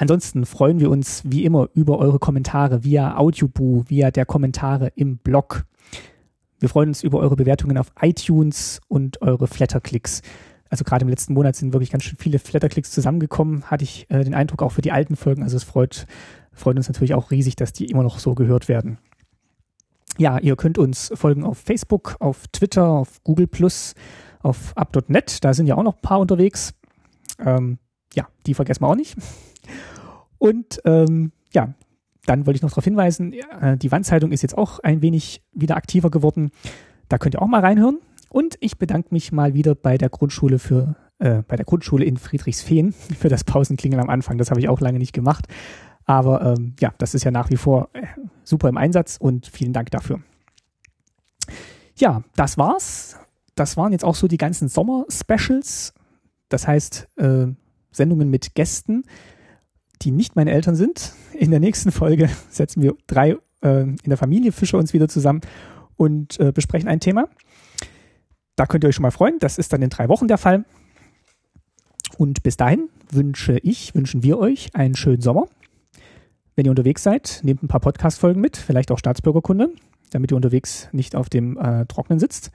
Ansonsten freuen wir uns wie immer über eure Kommentare via Audioboo, via der Kommentare im Blog. Wir freuen uns über eure Bewertungen auf iTunes und eure Flatterklicks. Also gerade im letzten Monat sind wirklich ganz schön viele Flatterklicks zusammengekommen, hatte ich äh, den Eindruck auch für die alten Folgen. Also es freut, freut uns natürlich auch riesig, dass die immer noch so gehört werden. Ja, ihr könnt uns folgen auf Facebook, auf Twitter, auf Google Plus, auf up.net. Da sind ja auch noch ein paar unterwegs. Ähm, ja, die vergessen wir auch nicht. Und ähm, ja, dann wollte ich noch darauf hinweisen, äh, die Wandzeitung ist jetzt auch ein wenig wieder aktiver geworden. Da könnt ihr auch mal reinhören. Und ich bedanke mich mal wieder bei der Grundschule für äh, bei der Grundschule in Friedrichsfehn <laughs> für das Pausenklingeln am Anfang. Das habe ich auch lange nicht gemacht. Aber ähm, ja, das ist ja nach wie vor äh, super im Einsatz und vielen Dank dafür. Ja, das war's. Das waren jetzt auch so die ganzen Sommer-Specials. Das heißt, äh, Sendungen mit Gästen, die nicht meine Eltern sind. In der nächsten Folge <laughs> setzen wir drei äh, in der Familie Fischer uns wieder zusammen und äh, besprechen ein Thema. Da könnt ihr euch schon mal freuen. Das ist dann in drei Wochen der Fall. Und bis dahin wünsche ich, wünschen wir euch einen schönen Sommer. Wenn ihr unterwegs seid, nehmt ein paar Podcast-Folgen mit, vielleicht auch Staatsbürgerkunde, damit ihr unterwegs nicht auf dem äh, Trocknen sitzt.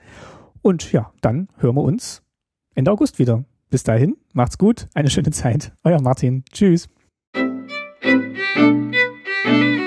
Und ja, dann hören wir uns Ende August wieder. Bis dahin, macht's gut, eine schöne Zeit. Euer Martin. Tschüss. Música